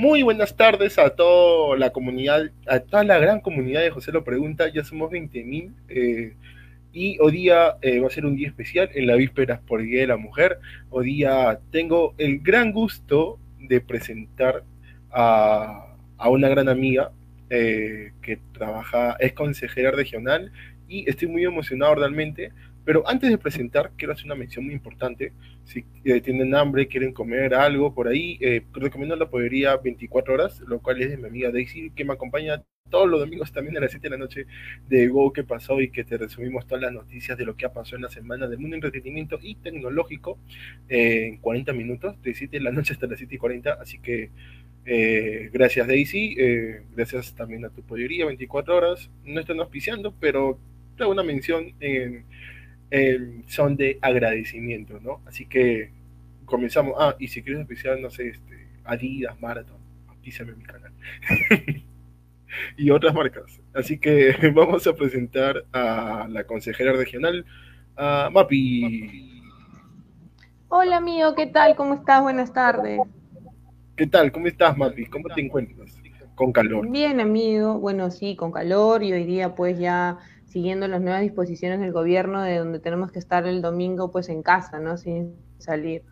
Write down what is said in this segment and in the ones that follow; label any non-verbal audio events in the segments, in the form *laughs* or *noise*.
Muy buenas tardes a toda la comunidad, a toda la gran comunidad de José lo Pregunta. Ya somos 20.000 eh, y hoy día eh, va a ser un día especial en la víspera por Día de la Mujer. Hoy día tengo el gran gusto de presentar a, a una gran amiga eh, que trabaja, es consejera regional y estoy muy emocionado realmente pero antes de presentar, quiero hacer una mención muy importante. Si eh, tienen hambre, quieren comer algo por ahí, eh, recomiendo la podería 24 horas, lo cual es de mi amiga Daisy, que me acompaña todos los domingos también a las 7 de la noche de Go que pasó y que te resumimos todas las noticias de lo que ha pasado en la semana del mundo entretenimiento y tecnológico eh, en 40 minutos, de 7 de la noche hasta las 7 y 40. Así que eh, gracias Daisy, gracias también a tu podería 24 horas. No están auspiciando, pero tengo una mención en Em, son de agradecimiento, ¿no? Así que comenzamos. Ah, y si quieres especial, no sé, este, Adidas, Marathon, en mi canal. *laughs* y otras marcas. Así que *laughs* vamos a presentar a la consejera regional, a Mapi. Hola amigo, ¿qué tal? ¿Cómo estás? Buenas tardes. ¿Qué tal? ¿Cómo estás, Mapi? ¿Cómo te encuentras? Con calor. Bien, amigo. Bueno, sí, con calor y hoy día pues ya siguiendo las nuevas disposiciones del gobierno de donde tenemos que estar el domingo pues en casa, ¿no? Sin salir.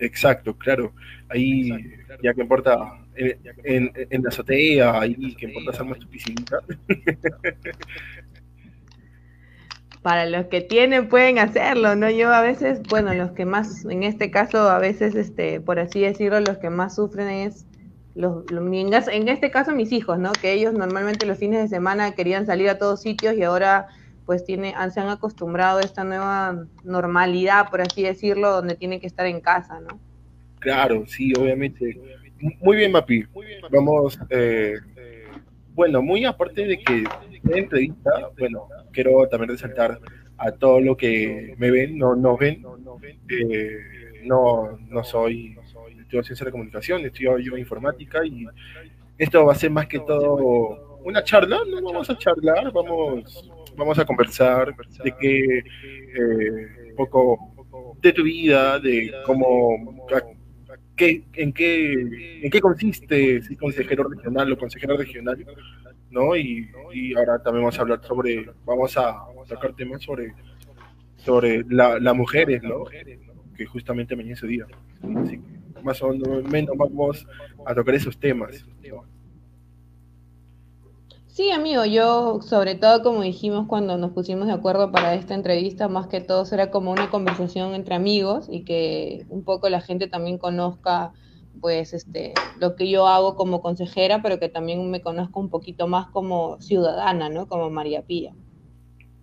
Exacto, claro. Ahí ya que importa en, la azotea, ahí que importa hacer tu piscinita. *laughs* Para los que tienen pueden hacerlo, ¿no? Yo a veces, bueno, los que más, en este caso, a veces, este, por así decirlo, los que más sufren es los, en este caso mis hijos, ¿no? Que ellos normalmente los fines de semana querían salir a todos sitios y ahora pues tiene, se han acostumbrado a esta nueva normalidad, por así decirlo, donde tienen que estar en casa, ¿no? Claro, sí, obviamente. Muy bien, Mapi. Vamos, eh, bueno, muy aparte de que en entrevista, bueno, quiero también resaltar a todo lo que me ven, no nos ven, eh, no, no soy ciencia de comunicación, estudio yo informática y esto va a ser más que todo una charla, no vamos a charlar, vamos, vamos a conversar de que eh, un poco de tu vida, de cómo, qué, en, qué, en qué consiste ser consejero regional o consejera regional, ¿no? Y, ahora también vamos a hablar sobre, vamos a tocar temas sobre, sobre las mujeres, ¿no? Que justamente mañana ese día. Así que, más o menos vamos a tocar esos temas. Sí, amigo, yo sobre todo como dijimos cuando nos pusimos de acuerdo para esta entrevista, más que todo será como una conversación entre amigos y que un poco la gente también conozca pues este lo que yo hago como consejera, pero que también me conozca un poquito más como ciudadana, ¿no? Como María Pía.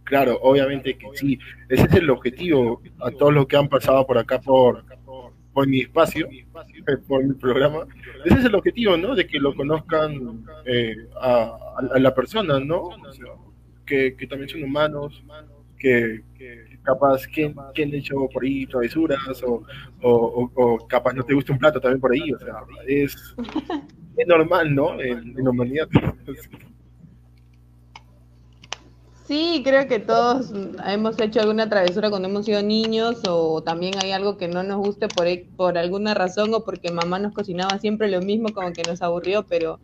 Claro, obviamente que sí, ese es el objetivo a todos los que han pasado por acá por por mi espacio, eh, por mi programa. Ese es el objetivo, ¿no? De que lo conozcan eh, a, la persona, ¿no? que, también son humanos, que, capaz que, que, han hecho por ahí travesuras o, o, capaz no te gusta un plato también por ahí, o sea, es, es normal, ¿no? En, en humanidad. *laughs* Sí, creo que todos hemos hecho alguna travesura cuando hemos sido niños o también hay algo que no nos guste por, e, por alguna razón o porque mamá nos cocinaba siempre lo mismo como que nos aburrió, pero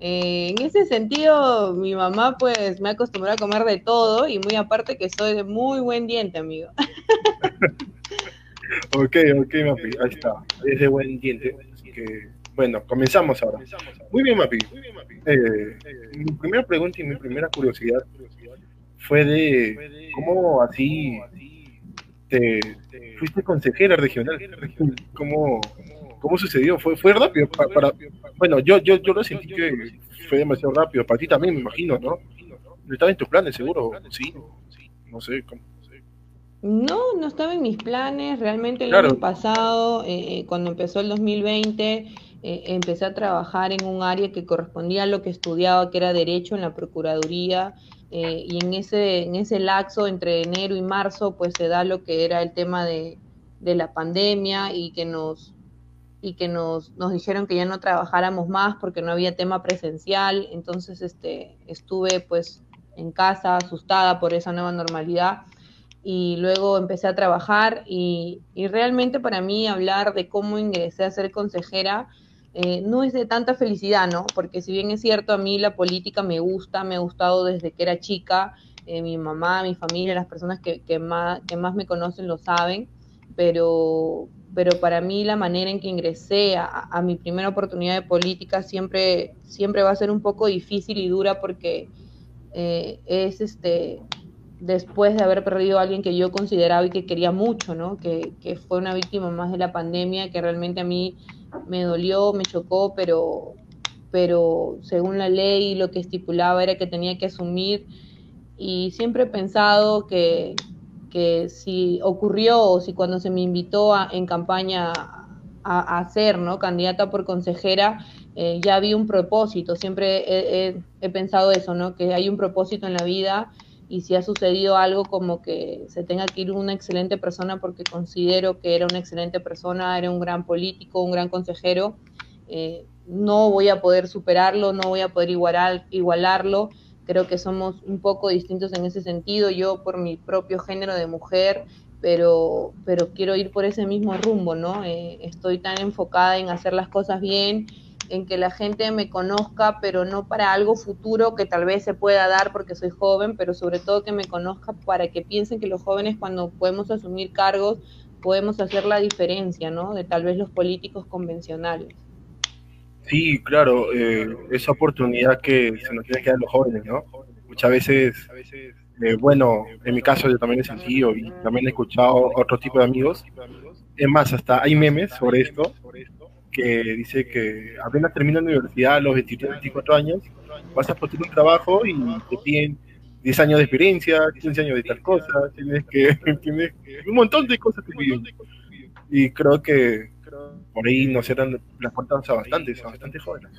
eh, en ese sentido mi mamá pues me acostumbró a comer de todo y muy aparte que soy de muy buen diente, amigo. *laughs* ok, ok, Mapi, ahí está, es de buen diente. que, bueno, comenzamos ahora. Muy bien, Mapi. Eh, mi primera pregunta y mi primera curiosidad fue de cómo así te fuiste consejera regional. ¿Cómo, cómo sucedió? Fue, fue rápido para, bueno, yo, yo, yo lo sentí que fue demasiado rápido. Para ti también, me imagino, ¿no? Estaba en tus planes, seguro. Sí, no sé. ¿cómo? No, no estaba en mis planes. Realmente el año pasado, eh, cuando empezó el 2020, eh, empecé a trabajar en un área que correspondía a lo que estudiaba, que era Derecho en la Procuraduría. Eh, y en ese, en ese lapso entre enero y marzo pues se da lo que era el tema de, la pandemia y que nos y que nos, nos dijeron que ya no trabajáramos más porque no había tema presencial, entonces este, estuve pues en casa asustada por esa nueva normalidad y luego empecé a trabajar y, y realmente para mí hablar de cómo ingresé a ser consejera eh, no es de tanta felicidad, ¿no? Porque si bien es cierto, a mí la política me gusta, me ha gustado desde que era chica, eh, mi mamá, mi familia, las personas que, que, más, que más me conocen lo saben, pero, pero para mí la manera en que ingresé a, mi primera oportunidad de política siempre, siempre va a ser un poco difícil y dura porque eh, es este después de haber perdido a alguien que yo consideraba y que quería mucho, ¿no? Que, que fue una víctima más de la pandemia, que realmente a mí me dolió, me chocó, pero, pero según la ley lo que estipulaba era que tenía que asumir y siempre he pensado que, que si ocurrió o si cuando se me invitó a, en campaña a, a, ser ¿no? candidata por consejera, eh, ya había un propósito, siempre he, he, pensado eso, ¿no? que hay un propósito en la vida y si ha sucedido algo como que se tenga que ir una excelente persona porque considero que era una excelente persona, era un gran político, un gran consejero, eh, no voy a poder superarlo, no voy a poder igualar, igualarlo. Creo que somos un poco distintos en ese sentido, yo por mi propio género de mujer, pero, pero quiero ir por ese mismo rumbo, ¿no? Eh, estoy tan enfocada en hacer las cosas bien en que la gente me conozca, pero no para algo futuro que tal vez se pueda dar porque soy joven, pero sobre todo que me conozca para que piensen que los jóvenes cuando podemos asumir cargos podemos hacer la diferencia, ¿no? De tal vez los políticos convencionales. Sí, claro, eh, esa oportunidad que se nos tiene que dar los jóvenes, ¿no? Muchas veces, eh, bueno, en mi caso yo también he sentido y también he escuchado otro tipo de amigos. Es más, hasta hay memes sobre esto, que dice que apenas termina la universidad a los 23, 24 años, vas a postular un trabajo y te piden 10 años de experiencia, 15 años de tal cosa, tienes que, *laughs* tienes un montón de cosas que piden. Y creo que por ahí nos cierran las puertas a bastantes, a bastantes jóvenes.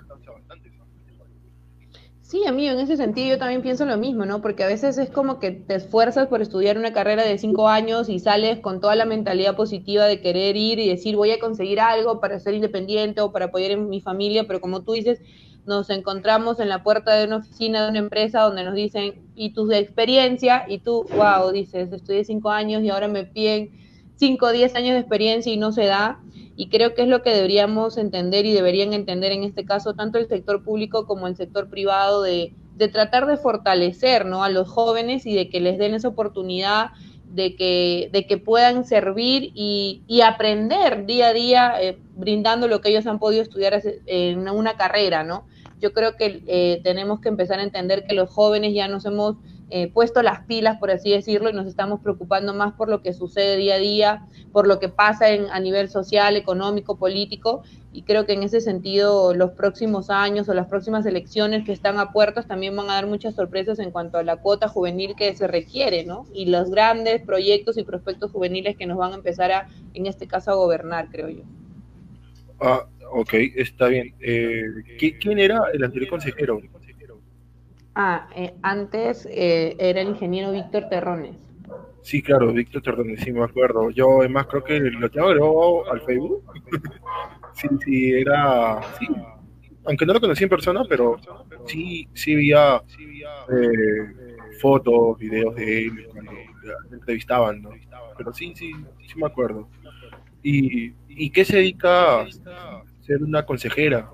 Sí, amigo, en ese sentido yo también pienso lo mismo, ¿no? Porque a veces es como que te esfuerzas por estudiar una carrera de cinco años y sales con toda la mentalidad positiva de querer ir y decir voy a conseguir algo para ser independiente o para apoyar en mi familia, pero como tú dices, nos encontramos en la puerta de una oficina de una empresa donde nos dicen, y tu experiencia, y tú, wow, dices, estudié cinco años y ahora me piden cinco o diez años de experiencia y no se da y creo que es lo que deberíamos entender y deberían entender en este caso tanto el sector público como el sector privado de, de tratar de fortalecer ¿no? a los jóvenes y de que les den esa oportunidad de que, de que puedan servir y, y aprender día a día eh, brindando lo que ellos han podido estudiar en una carrera, ¿no? Yo creo que eh, tenemos que empezar a entender que los jóvenes ya nos hemos eh, puesto las pilas, por así decirlo, y nos estamos preocupando más por lo que sucede día a día, por lo que pasa en, a nivel social, económico, político, y creo que en ese sentido los próximos años o las próximas elecciones que están a puertas también van a dar muchas sorpresas en cuanto a la cuota juvenil que se requiere, ¿no? Y los grandes proyectos y prospectos juveniles que nos van a empezar a, en este caso, a gobernar, creo yo. Ah, ok, está bien. Eh, ¿Quién era el anterior consejero? Ah, eh, antes eh, era el ingeniero Víctor Terrones. Sí, claro, Víctor Terrones, sí me acuerdo. Yo además creo que lo agregado al Facebook. *laughs* sí, sí, era... Sí. Aunque no lo conocí en persona, pero sí, sí veía eh, fotos, videos de él cuando entrevistaban, ¿no? Pero sí, sí, sí me acuerdo. ¿Y, y qué se dedica a ser una consejera?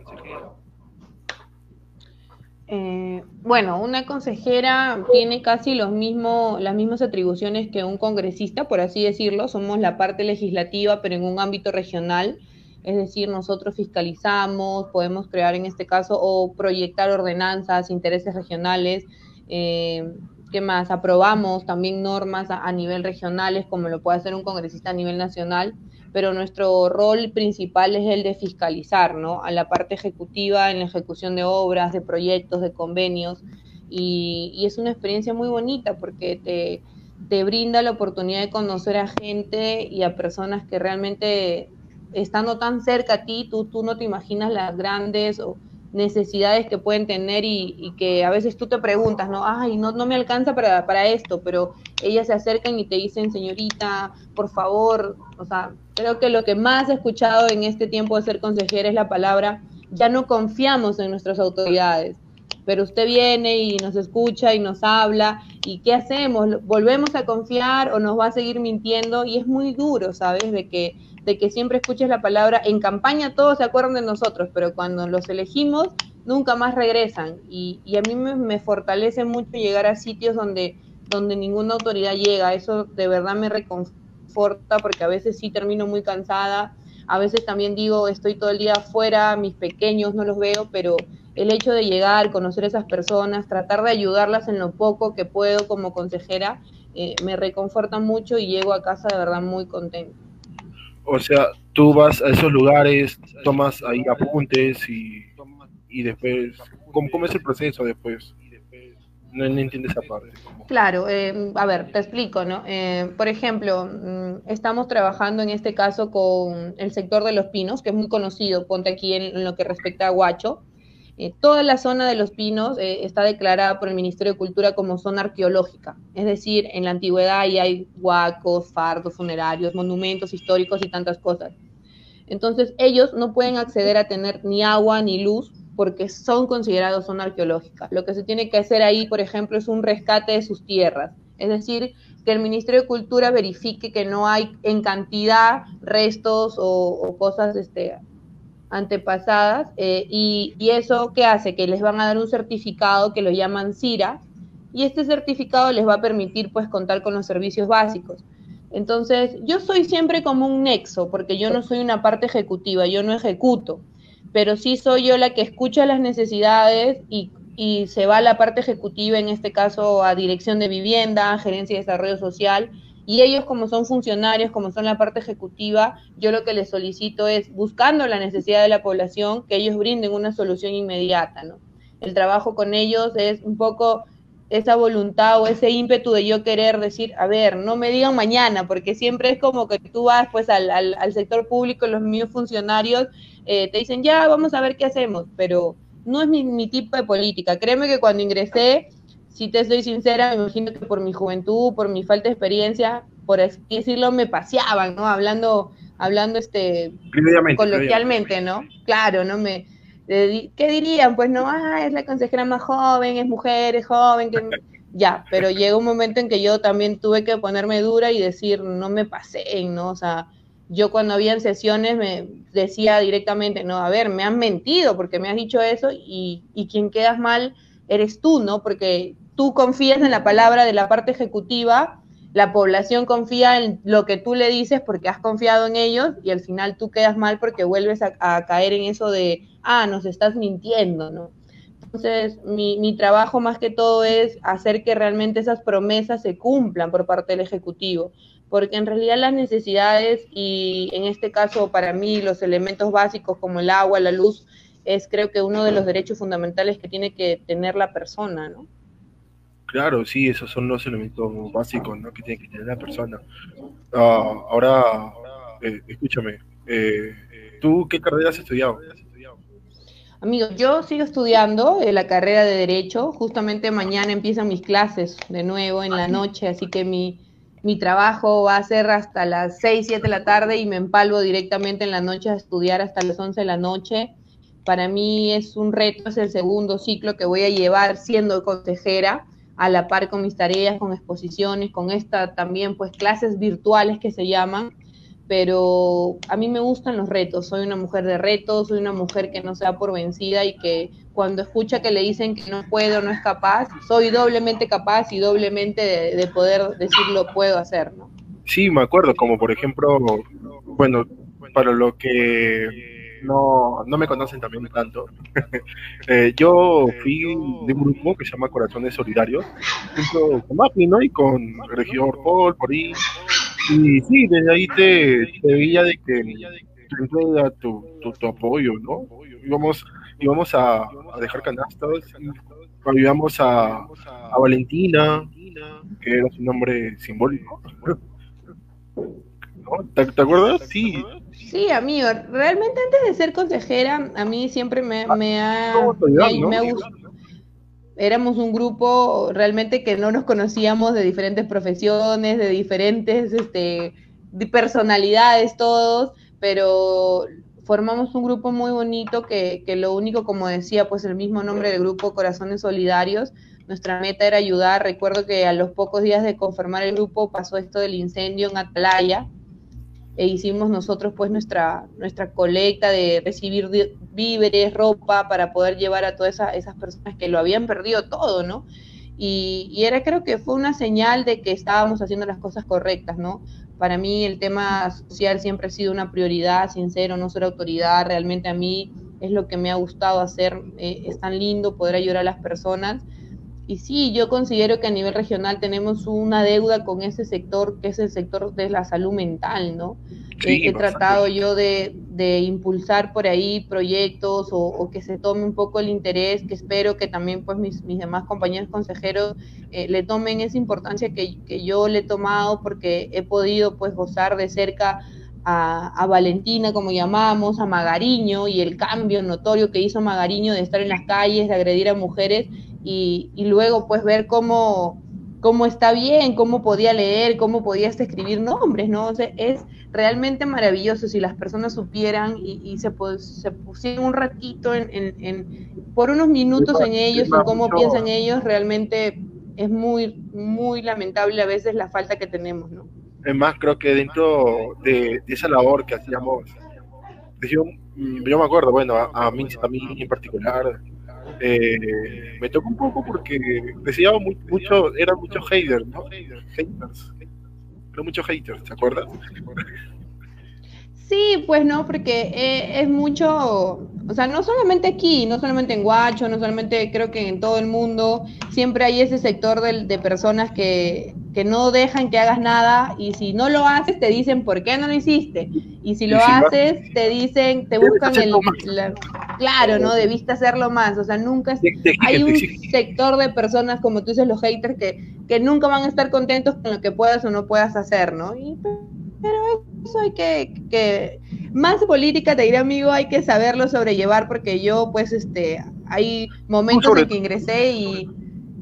Eh, bueno, una consejera tiene casi los mismos, las mismas atribuciones que un congresista, por así decirlo. Somos la parte legislativa, pero en un ámbito regional. Es decir, nosotros fiscalizamos, podemos crear en este caso o proyectar ordenanzas, intereses regionales. Eh, ¿Qué más? Aprobamos también normas a, a nivel regionales, como lo puede hacer un congresista a nivel nacional pero nuestro rol principal es el de fiscalizar, ¿no? A la parte ejecutiva en la ejecución de obras, de proyectos, de convenios, y, es una experiencia muy bonita porque te, te brinda la oportunidad de conocer a gente y a personas que realmente estando tan cerca a ti, tú, tú no te imaginas las grandes necesidades que pueden tener y, que a veces tú te preguntas, ¿no? Ay, no, no me alcanza para, para esto, pero ellas se acercan y te dicen, señorita, por favor, o sea, creo que lo que más he escuchado en este tiempo de ser consejera es la palabra, ya no confiamos en nuestras autoridades, pero usted viene y nos escucha y nos habla, ¿y qué hacemos? ¿Volvemos a confiar o nos va a seguir mintiendo? Y es muy duro, ¿sabes? De que de que siempre escuches la palabra, en campaña todos se acuerdan de nosotros, pero cuando los elegimos, nunca más regresan. Y, a mí me, fortalece mucho llegar a sitios donde, donde ninguna autoridad llega. Eso de verdad me reconforta porque a veces sí termino muy cansada. A veces también digo, estoy todo el día afuera, mis pequeños no los veo, pero el hecho de llegar, conocer a esas personas, tratar de ayudarlas en lo poco que puedo como consejera, eh, me reconforta mucho y llego a casa de verdad muy contenta. O sea, tú vas a esos lugares, tomas ahí apuntes y, y después, ¿cómo, ¿cómo, es el proceso después? No, entiendes esa parte. Claro, eh, a ver, te explico, ¿no? Eh, por ejemplo, mm, estamos trabajando en este caso con el sector de los pinos, que es muy conocido, ponte aquí en lo que respecta a Huacho. Eh, toda la zona de Los Pinos eh, está declarada por el Ministerio de Cultura como zona arqueológica, es decir, en la antigüedad ahí hay huacos, fardos funerarios, monumentos históricos y tantas cosas. Entonces ellos no pueden acceder a tener ni agua ni luz porque son considerados zona arqueológica. Lo que se tiene que hacer ahí, por ejemplo, es un rescate de sus tierras, es decir, que el Ministerio de Cultura verifique que no hay en cantidad restos o, o cosas este, antepasadas eh, y, eso que hace que les van a dar un certificado que lo llaman CIRA y este certificado les va a permitir pues contar con los servicios básicos. Entonces, yo soy siempre como un nexo, porque yo no soy una parte ejecutiva, yo no ejecuto, pero sí soy yo la que escucha las necesidades y, y se va a la parte ejecutiva, en este caso a dirección de vivienda, gerencia de desarrollo social, y ellos como son funcionarios, como son la parte ejecutiva, yo lo que les solicito es, buscando la necesidad de la población, que ellos brinden una solución inmediata, ¿no? El trabajo con ellos es un poco esa voluntad o ese ímpetu de yo querer decir, a ver, no me digan mañana, porque siempre es como que tú vas pues al, al, sector público, los míos funcionarios eh, te dicen, ya, vamos a ver qué hacemos, pero no es mi, mi tipo de política. Créeme que cuando ingresé si te soy sincera, me imagino que por mi juventud, por mi falta de experiencia, por así decirlo, me paseaban, ¿no? Hablando, hablando este coloquialmente, ¿no? Claro, ¿no? Me, ¿Qué dirían? Pues no, ah, es la consejera más joven, es mujer, es joven, que... *laughs* ya, pero llegó un momento en que yo también tuve que ponerme dura y decir, no me paseen, ¿no? O sea, yo cuando había sesiones me decía directamente, no, a ver, me han mentido porque me has dicho eso y, y quien quedas mal eres tú, ¿no? Porque tú confías en la palabra de la parte ejecutiva, la población confía en lo que tú le dices porque has confiado en ellos y al final tú quedas mal porque vuelves a, caer en eso de, ah, nos estás mintiendo, ¿no? Entonces, mi, mi, trabajo más que todo es hacer que realmente esas promesas se cumplan por parte del Ejecutivo, porque en realidad las necesidades y en este caso para mí los elementos básicos como el agua, la luz, es creo que uno de los derechos fundamentales que tiene que tener la persona, ¿no? Claro, sí, esos son los elementos básicos ¿no? que tiene que tener la persona. Ah, ahora, eh, escúchame, eh, ¿tú qué carrera has estudiado? Amigo, yo sigo estudiando eh, la carrera de Derecho. Justamente mañana empiezan mis clases de nuevo en la noche, así que mi, mi trabajo va a ser hasta las 6, 7 de la tarde y me empalvo directamente en la noche a estudiar hasta las 11 de la noche. Para mí es un reto, es el segundo ciclo que voy a llevar siendo consejera a la par con mis tareas, con exposiciones, con esta también pues clases virtuales que se llaman, pero a mí me gustan los retos, soy una mujer de retos, soy una mujer que no se da por vencida y que cuando escucha que le dicen que no puedo, no es capaz, soy doblemente capaz y doblemente de, poder decir lo puedo hacer, ¿no? Sí, me acuerdo, como por ejemplo, bueno, para lo que no, no me conocen también tanto. *laughs* Eh, yo fui de un grupo que se llama Corazones Solidarios, junto con Mapi, ¿no? Y con Regidor Paul, por ahí. Y sí, desde ahí te, te veía de que te entrega tu, tu, apoyo, ¿no? Íbamos, íbamos a, a dejar canastas, ayudamos a, a Valentina, que era su nombre simbólico. *laughs* ¿Te, ¿Te, acuerdas? Sí, Sí, amigo, realmente antes de ser consejera, a mí siempre me, me ha, me, Éramos un grupo realmente que no nos conocíamos de diferentes profesiones, de diferentes este, personalidades todos, pero formamos un grupo muy bonito que, que lo único, como decía, pues el mismo nombre del grupo, Corazones Solidarios, nuestra meta era ayudar. Recuerdo que a los pocos días de conformar el grupo pasó esto del incendio en Atalaya e hicimos nosotros pues nuestra, nuestra colecta de recibir víveres, ropa para poder llevar a todas esas personas que lo habían perdido todo, ¿no? Y, y, era creo que fue una señal de que estábamos haciendo las cosas correctas, ¿no? Para mí el tema social siempre ha sido una prioridad, sincero, no ser autoridad, realmente a mí es lo que me ha gustado hacer, eh, es tan lindo poder ayudar a las personas y sí, yo considero que a nivel regional tenemos una deuda con ese sector, que es el sector de la salud mental, ¿no? he tratado yo de, impulsar por ahí proyectos o, que se tome un poco el interés, que espero que también pues mis, demás compañeros consejeros eh, le tomen esa importancia que, que, yo le he tomado porque he podido pues gozar de cerca a, a, Valentina, como llamamos, a Magariño y el cambio notorio que hizo Magariño de estar en las calles, de agredir a mujeres y, luego pues ver cómo, cómo está bien, cómo podía leer, cómo podía hasta escribir nombres, ¿no? O sea, es realmente maravilloso si las personas supieran y, se, se pusieran un ratito en, en, por unos minutos en ellos, en cómo piensan ellos, realmente es muy, muy lamentable a veces la falta que tenemos, ¿no? Es más, creo que dentro de, esa labor que hacíamos, yo, yo me acuerdo, bueno, a, mí, a mí en particular, eh, me tocó un poco porque decía mucho, eran muchos haters, ¿no? Haters. Eran muchos haters, ¿te acuerdas? Sí, pues no, porque eh, es mucho, o sea, no solamente aquí, no solamente en Guacho, no solamente creo que en todo el mundo, siempre hay ese sector de, de personas que, que, no dejan que hagas nada y si no lo haces te dicen por qué no lo hiciste y si lo haces te dicen, te buscan el, claro, ¿no? Debiste hacerlo más, o sea, nunca hay un sector de personas como tú dices los haters que, que nunca van a estar contentos con lo que puedas o no puedas hacer, ¿no? Y, pero eso hay que, que, más política, te diré amigo, hay que saberlo sobrellevar porque yo pues este, hay momentos en que ingresé y,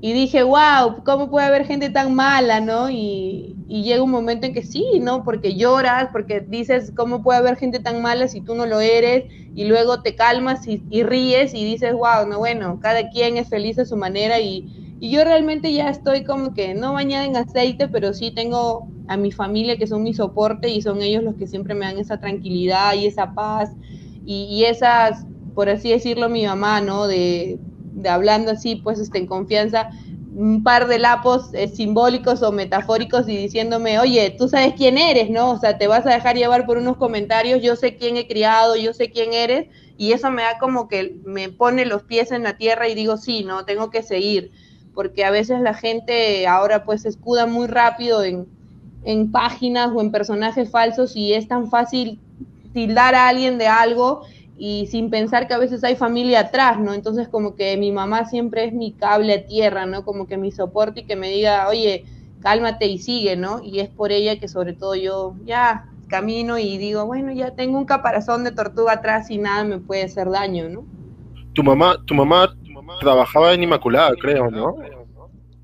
y, dije, wow, ¿cómo puede haber gente tan mala, no? Y, y, llega un momento en que sí, ¿no? Porque lloras, porque dices, ¿cómo puede haber gente tan mala si tú no lo eres? Y luego te calmas y, y ríes y dices, wow, no, bueno, cada quien es feliz a su manera y y yo realmente ya estoy como que no bañada en aceite, pero sí tengo a mi familia que son mi soporte y son ellos los que siempre me dan esa tranquilidad y esa paz y, esas, por así decirlo, mi mamá, ¿no? De, de hablando así, pues este, en confianza, un par de lapos eh, simbólicos o metafóricos y diciéndome, oye, tú sabes quién eres, ¿no? O sea, te vas a dejar llevar por unos comentarios, yo sé quién he criado, yo sé quién eres, y eso me da como que me pone los pies en la tierra y digo, sí, ¿no? Tengo que seguir porque a veces la gente ahora pues se escuda muy rápido en, páginas o en personajes falsos y es tan fácil tildar a alguien de algo y sin pensar que a veces hay familia atrás, ¿no? Entonces como que mi mamá siempre es mi cable a tierra, ¿no? Como que mi soporte y que me diga, oye, cálmate y sigue, ¿no? Y es por ella que sobre todo yo ya camino y digo, bueno, ya tengo un caparazón de tortuga atrás y nada me puede hacer daño, ¿no? Tu mamá, tu mamá trabajaba en Inmaculada, creo, ¿no?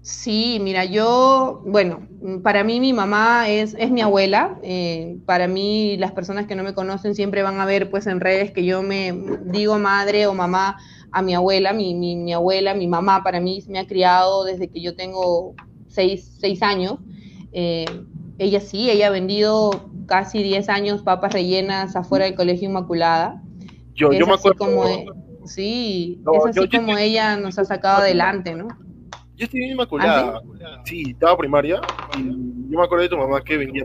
Sí, mira, yo, bueno, para mí mi mamá es, es mi abuela. Eh, para mí las personas que no me conocen siempre van a ver pues en redes que yo me digo madre o mamá a mi abuela. Mi, mi, abuela, mi mamá para mí me ha criado desde que yo tengo seis, seis años. Eh, ella sí, ella ha vendido casi diez años papas rellenas afuera del Colegio Inmaculada. Yo, yo me acuerdo. Como, Sí, es así como ella nos ha sacado adelante, ¿no? Yo estoy en Inmaculada. ¿Ah, sí? estaba primaria y yo me acuerdo de tu mamá que vendía.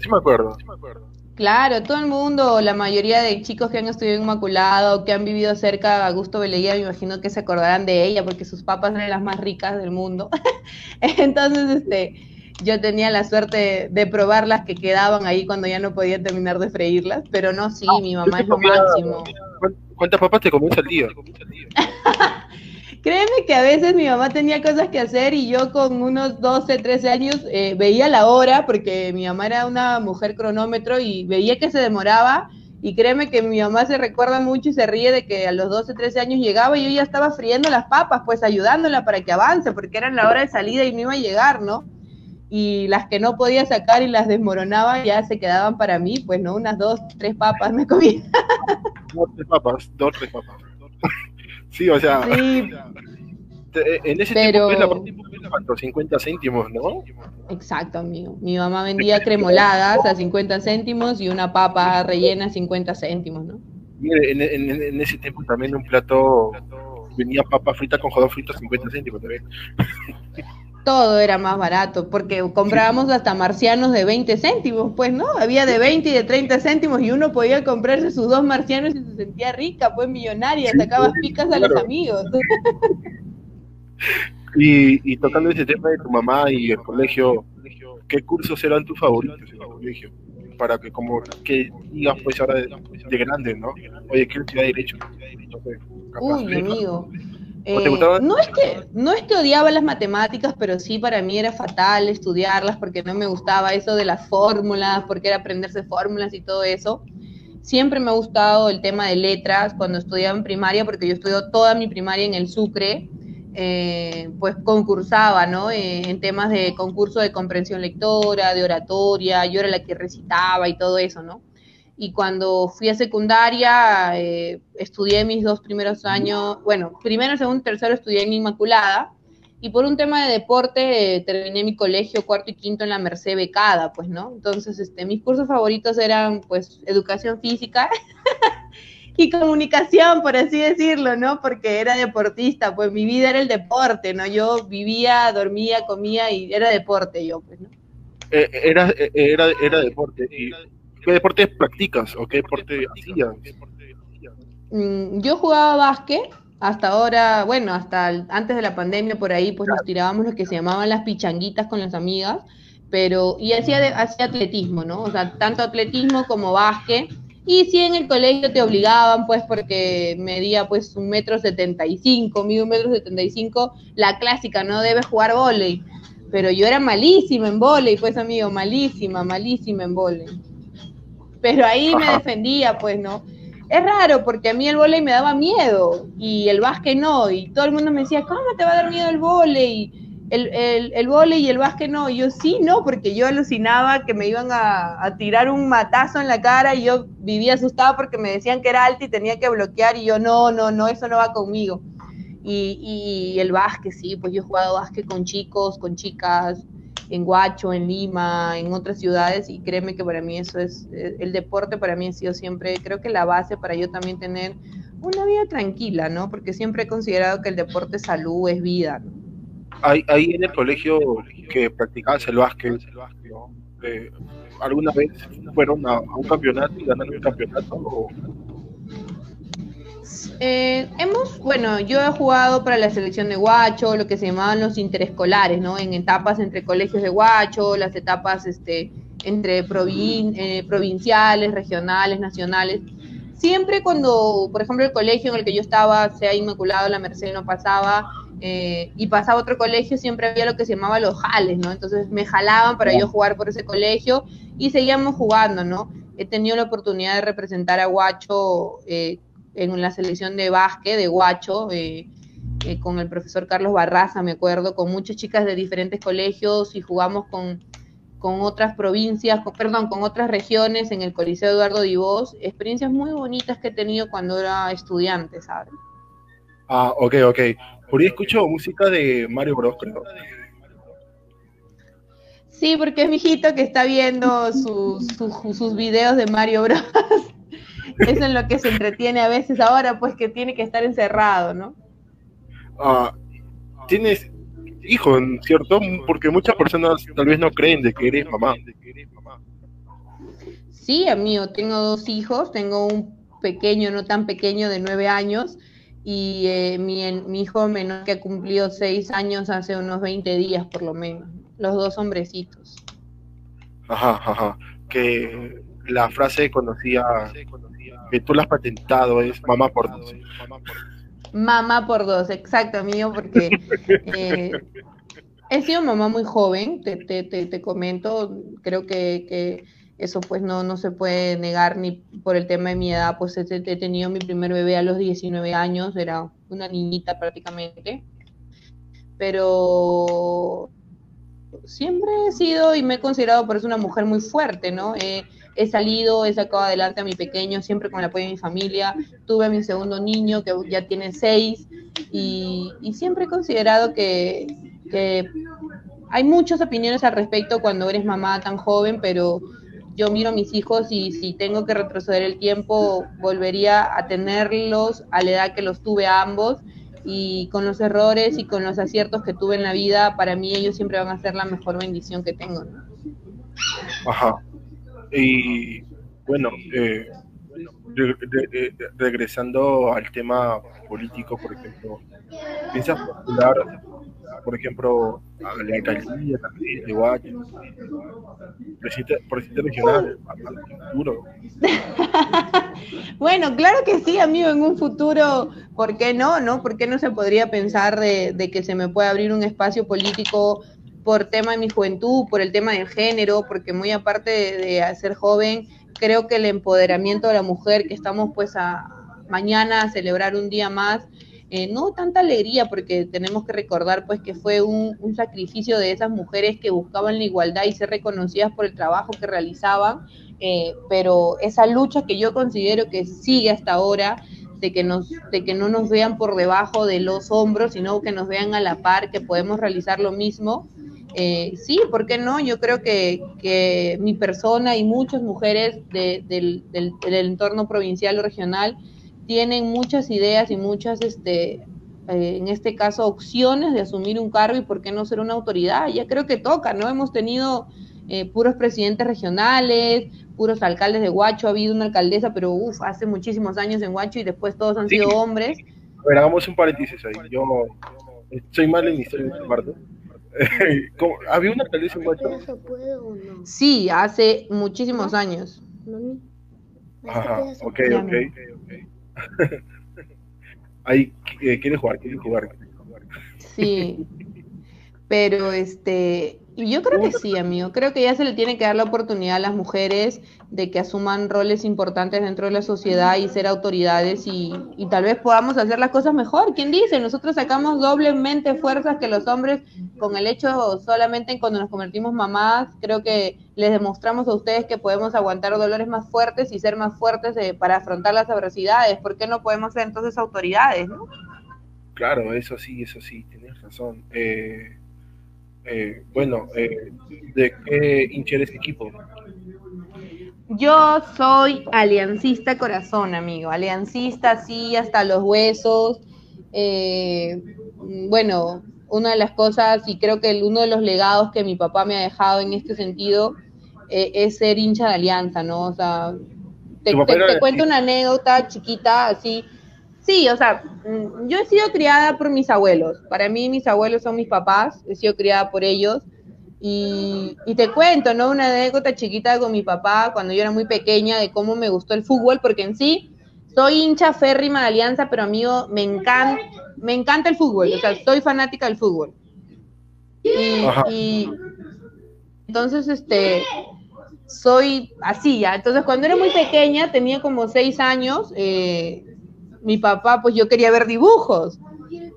Sí me acuerdo. Sí me acuerdo. Claro, todo el mundo, la mayoría de chicos que han estudiado en Inmaculada o que han vivido cerca de Augusto Beleguía, me imagino que se acordarán de ella porque sus papas eran las más ricas del mundo. *laughs* Entonces, este, yo tenía la suerte de probar las que quedaban ahí cuando ya no podía terminar de freírlas, pero no, sí, mi mamá es lo máximo. ¿Cuántas papas te comías al día? *laughs* Créeme que a veces mi mamá tenía cosas que hacer y yo con unos 12, 13 años eh, veía la hora, porque mi mamá era una mujer cronómetro y veía que se demoraba. Y créeme que mi mamá se recuerda mucho y se ríe de que a los 12, 13 años llegaba y yo ya estaba friendo las papas, pues ayudándola para que avance, porque era la hora de salida y no iba a llegar, ¿no? y las que no podía sacar y las desmoronaba ya se quedaban para mí, pues no, unas dos, tres papas me comía. Dos, tres papas, dos, tres papas. Sí, o sea, sí. *laughs* en ese tiempo, pues, la, cuánto, 50 céntimos, ¿no? Exacto, amigo. Mi mamá vendía cremoladas a 50 céntimos y una papa rellena a 50 céntimos, ¿no? Mire, en, ese tiempo también un plato venía papa frita con jodón frito a 50 céntimos también. *laughs* todo era más barato, porque comprábamos hasta marcianos de 20 céntimos, pues, ¿no? Había de 20 y de 30 céntimos y uno podía comprarse sus dos marcianos y se sentía rica, pues millonaria, sacaba picas a los amigos. Y, y tocando ese tema de tu mamá y el colegio, ¿qué cursos eran tus favoritos en el colegio? Para que como que digas pues ahora de, grande, ¿no? Oye, ¿qué estudiar derecho? Uy, amigo. Eh, no, es que, no es que odiaba las matemáticas, pero sí para mí era fatal estudiarlas porque no me gustaba eso de las fórmulas, porque era aprenderse fórmulas y todo eso. Siempre me ha gustado el tema de letras cuando estudiaba en primaria, porque yo estudié toda mi primaria en el Sucre, eh, pues concursaba, ¿no? Eh, en temas de concurso de comprensión lectora, de oratoria, yo era la que recitaba y todo eso, ¿no? Y cuando fui a secundaria eh, estudié mis dos primeros años, bueno, primero, segundo, tercero estudié en Inmaculada y por un tema de deporte eh, terminé mi colegio cuarto y quinto en la Merced Becada, pues, ¿no? Entonces, este, mis cursos favoritos eran, pues, educación física *laughs* y comunicación, por así decirlo, ¿no? Porque era deportista, pues mi vida era el deporte, ¿no? Yo vivía, dormía, comía y era deporte yo, pues, ¿no? Eh, era, era, era deporte. Y ¿Qué deportes practicas o qué deporte hacías? Mm, yo jugaba básquet, hasta ahora, bueno, hasta antes de la pandemia por ahí, pues nos tirábamos lo que se llamaban las pichanguitas con las amigas, pero, y hacía, hacía atletismo, ¿no? O sea, tanto atletismo como básquet. Y sí, en el colegio te obligaban, pues, porque medía, pues, un metro setenta y cinco, mido un metro setenta y cinco, la clásica, no debes jugar volei. Pero yo era malísima en volei, pues, amigo, malísima, malísima en volei pero ahí me *laughs* defendía, pues, ¿no? Es raro porque a mí el volei me daba miedo y el básquet no, y todo el mundo me decía, ¿cómo te va a dar miedo el volei? El, el, el volei y el básquet no, y yo sí, no, porque yo alucinaba que me iban a, tirar un matazo en la cara y yo vivía asustada porque me decían que era alta y tenía que bloquear y yo no, no, no, eso no va conmigo. Y, y el básquet, sí, pues yo he jugado básquet con chicos, con chicas, en Guacho, en Lima, en otras ciudades y créeme que para mí eso es, eh, el deporte para mí ha sido siempre, creo que la base para yo también tener una vida tranquila, ¿no? Porque siempre he considerado que el deporte es salud, es vida, ¿no? Ahí, ahí en el colegio que practicabas el básquet, eh, ¿alguna vez fueron a, un campeonato y ganaron el campeonato? Eh, hemos, bueno, yo he jugado para la selección de Guacho, lo que se llamaban los interescolares, ¿no? En etapas entre colegios de Guacho, las etapas este, entre eh, provinciales, regionales, nacionales. Siempre cuando, por ejemplo, el colegio en el que yo estaba, sea Inmaculado, la Merced no pasaba, eh, y pasaba otro colegio, siempre había lo que se llamaba los jales, ¿no? Entonces me jalaban para yo jugar por ese colegio y seguíamos jugando, ¿no? He tenido la oportunidad de representar a Guacho eh, en la selección de básquet de Guacho, eh, eh, con el profesor Carlos Barraza, me acuerdo, con muchas chicas de diferentes colegios y jugamos con, con otras provincias, perdón, con otras regiones en el Coliseo Eduardo Divos, experiencias muy bonitas que he tenido cuando era estudiante, ¿sabes? Ah, ok, ok. Por ahí escucho música de Mario Bros, creo. Sí, porque es mi hijito que está viendo sus, sus, sus videos de Mario Bros. Eso es lo que se entretiene a veces ahora, pues que tiene que estar encerrado, ¿no? Ah, tienes hijo, ¿cierto? Porque muchas personas tal vez no creen de que eres mamá. Sí, amigo, tengo dos hijos, tengo un pequeño, no tan pequeño, de nueve años, y eh, mi, mi, hijo menor que ha cumplido seis años hace unos 20 días por lo menos, los dos hombrecitos. Ajá, ajá, que la frase conocía que tú la has patentado es mamá por dos. Mamá por dos, exacto, amigo, porque *laughs* eh, he sido mamá muy joven, te, te, te, comento, creo que, eso pues no, no se puede negar ni por el tema de mi edad, pues he, he tenido mi primer bebé a los 19 años, era una niñita prácticamente, pero siempre he sido y me he considerado por eso una mujer muy fuerte, ¿no? Eh, he salido, he sacado adelante a mi pequeño, siempre con el apoyo de mi familia. Tuve a mi segundo niño que ya tiene seis y, siempre he considerado que, hay muchas opiniones al respecto cuando eres mamá tan joven, pero yo miro a mis hijos y si tengo que retroceder el tiempo, volvería a tenerlos a la edad que los tuve a ambos y con los errores y con los aciertos que tuve en la vida, para mí ellos siempre van a ser la mejor bendición que tengo. Ajá. Y bueno, eh, regresando al tema político, por ejemplo, ¿piensas popular por ejemplo, a la alcaldía de presidente, presidente regional, futuro. *laughs* bueno, claro que sí, amigo, en un futuro, ¿por qué no? no? ¿Por qué no se podría pensar de, de que se me puede abrir un espacio político por tema de mi juventud, por el tema del género, porque muy aparte de, ser joven, creo que el empoderamiento de la mujer, que estamos pues a mañana a celebrar un día más, eh, no tanta alegría, porque tenemos que recordar pues que fue un, sacrificio de esas mujeres que buscaban la igualdad y ser reconocidas por el trabajo que realizaban, eh, pero esa lucha que yo considero que sigue hasta ahora, de que, nos, de que no nos vean por debajo de los hombros, sino que nos vean a la par, que podemos realizar lo mismo. Eh, sí, ¿por qué no? Yo creo que, que mi persona y muchas mujeres del, del, entorno provincial o regional tienen muchas ideas y muchas, este, eh, en este caso, opciones de asumir un cargo y por qué no ser una autoridad. Ya creo que toca, ¿no? Hemos tenido eh, puros presidentes regionales, puros alcaldes de Huacho, ha habido una alcaldesa, pero uff, hace muchísimos años en Huacho y después todos han sido hombres. A ver, hagamos un paréntesis ahí. Yo soy mal en historia de parte. *laughs* ¿Había una alcaldesa en Huacho? Sí, hace muchísimos años. Ajá, ok, ok. *laughs* Ahí eh, quiere jugar, quiere jugar. Sí, pero este, yo creo que sí, amigo. Creo que ya se le tiene que dar la oportunidad a las mujeres de que asuman roles importantes dentro de la sociedad y ser autoridades y, y, tal vez podamos hacer las cosas mejor. ¿Quién dice? Nosotros sacamos doblemente fuerzas que los hombres con el hecho solamente cuando nos convertimos mamás. Creo que les demostramos a ustedes que podemos aguantar dolores más fuertes y ser más fuertes eh, para afrontar las adversidades. ¿Por qué no podemos ser entonces autoridades? ¿no? Claro, eso sí, eso sí, tienes razón. Eh eh, bueno, eh, ¿de qué hincha eres equipo? Yo soy aliancista corazón, amigo. Aliancista, sí, hasta los huesos. Eh, bueno, una de las cosas, y creo que uno de los legados que mi papá me ha dejado en este sentido es ser hincha de alianza, ¿no? O sea, te cuento una anécdota chiquita, así. Sí, o sea, mm, yo he sido criada por mis abuelos. Para mí mis abuelos son mis papás, he sido criada por ellos. Y, te cuento, ¿no? Una anécdota chiquita con mi papá cuando yo era muy pequeña de cómo me gustó el fútbol, porque en sí soy hincha férrima de Alianza, pero amigo, me encanta, me encanta el fútbol, o sea, soy fanática del fútbol. Y, entonces, este, soy así ya. Entonces, cuando era muy pequeña, tenía como seis años, eh, mi papá, pues yo quería ver dibujos.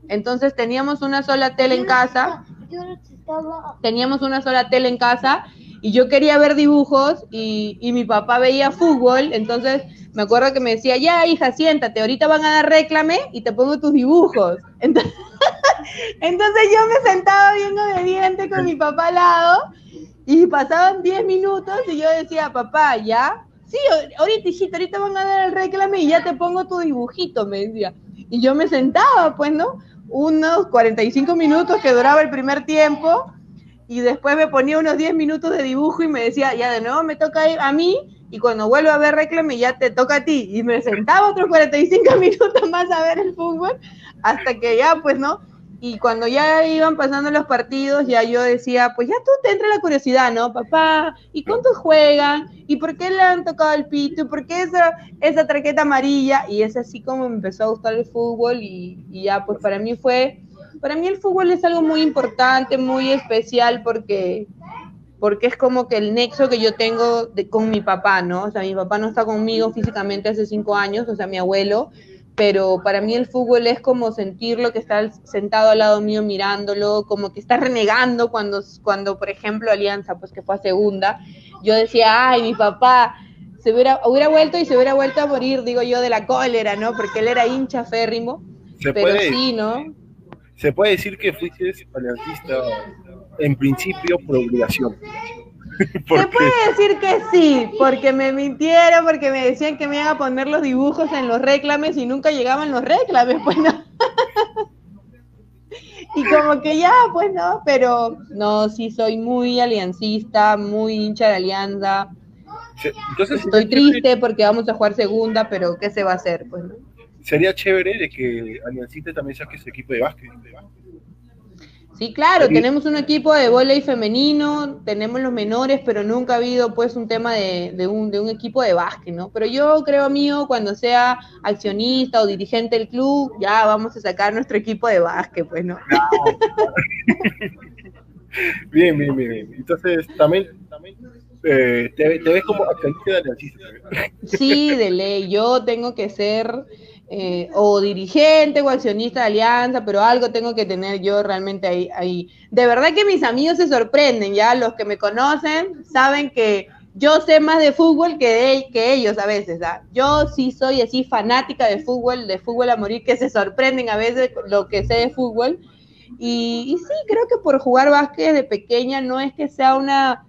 Entonces teníamos una sola tele en casa. Teníamos una sola tele en casa y yo quería ver dibujos y, mi papá veía fútbol. Entonces me acuerdo que me decía, ya hija, siéntate, ahorita van a dar réclame y te pongo tus dibujos. *laughs* Entonces, entonces yo me sentaba bien obediente con mi papá al lado y pasaban 10 minutos y yo decía, papá, ya, sí, ahorita, hijita, ahorita van a dar el reclame y ya te pongo tu dibujito, me decía. Y yo me sentaba, pues, ¿no? Unos 45 minutos que duraba el primer tiempo y después me ponía unos 10 minutos de dibujo y me decía, ya de nuevo me toca a mí y cuando vuelvo a ver reclame ya te toca a ti. Y me sentaba otros 45 *laughs* minutos más a ver el fútbol hasta que ya, pues, ¿no? Y cuando ya iban pasando los partidos, ya yo decía, pues ya tú te entra la curiosidad, ¿no? Papá, ¿y cuántos juegan? ¿Y por qué le han tocado el pito? ¿Y por qué esa, esa traqueta amarilla? Y es así como me empezó a gustar el fútbol y, ya, pues para mí fue, para mí el fútbol es algo muy importante, muy especial porque, porque es como que el nexo que yo tengo de, con mi papá, ¿no? O sea, mi papá no está conmigo físicamente hace cinco años, o sea, mi abuelo, pero para mí el fútbol es como sentirlo que está sentado al lado mío mirándolo, como que está renegando cuando, cuando por ejemplo, Alianza, pues que fue a segunda, yo decía, ay, mi papá se hubiera, hubiera vuelto y se hubiera vuelto a morir, digo yo, de la cólera, ¿no? Porque él era hincha férrimo, pero sí, ¿no? se puede decir que fuiste aliancista en principio por obligación. *laughs* Se puede decir que sí, porque me mintieron, porque me decían que me iban a poner los dibujos en los reclames y nunca llegaban los reclames, *laughs* pues no. y como que ya, pues no, pero no, sí soy muy aliancista, muy hincha de alianza. Entonces, Estoy triste porque vamos a jugar segunda, pero ¿qué se va a hacer? Pues no sería chévere de que Aliancita también saque su equipo de básquet. Sí, claro, tenemos un equipo de voleibol femenino, tenemos los menores, pero nunca ha habido pues un tema de, un, de un equipo de básquet, ¿no? Pero yo creo, amigo, cuando sea accionista o dirigente del club, ya vamos a sacar nuestro equipo de básquet, pues, ¿no? *laughs* bien, bien, bien, Entonces, también, eh, te, ves como accionista de Aliancista. Sí, de ley, yo tengo que ser eh, o dirigente o accionista de alianza, pero algo tengo que tener yo realmente ahí, ahí. De verdad que mis amigos se sorprenden, ya los que me conocen saben que yo sé más de fútbol que, que ellos a veces. ¿ah? Yo sí soy así fanática de fútbol, de fútbol a morir, que se sorprenden a veces lo que sé de fútbol. Y, y sí, creo que por jugar básquet de pequeña no es que sea una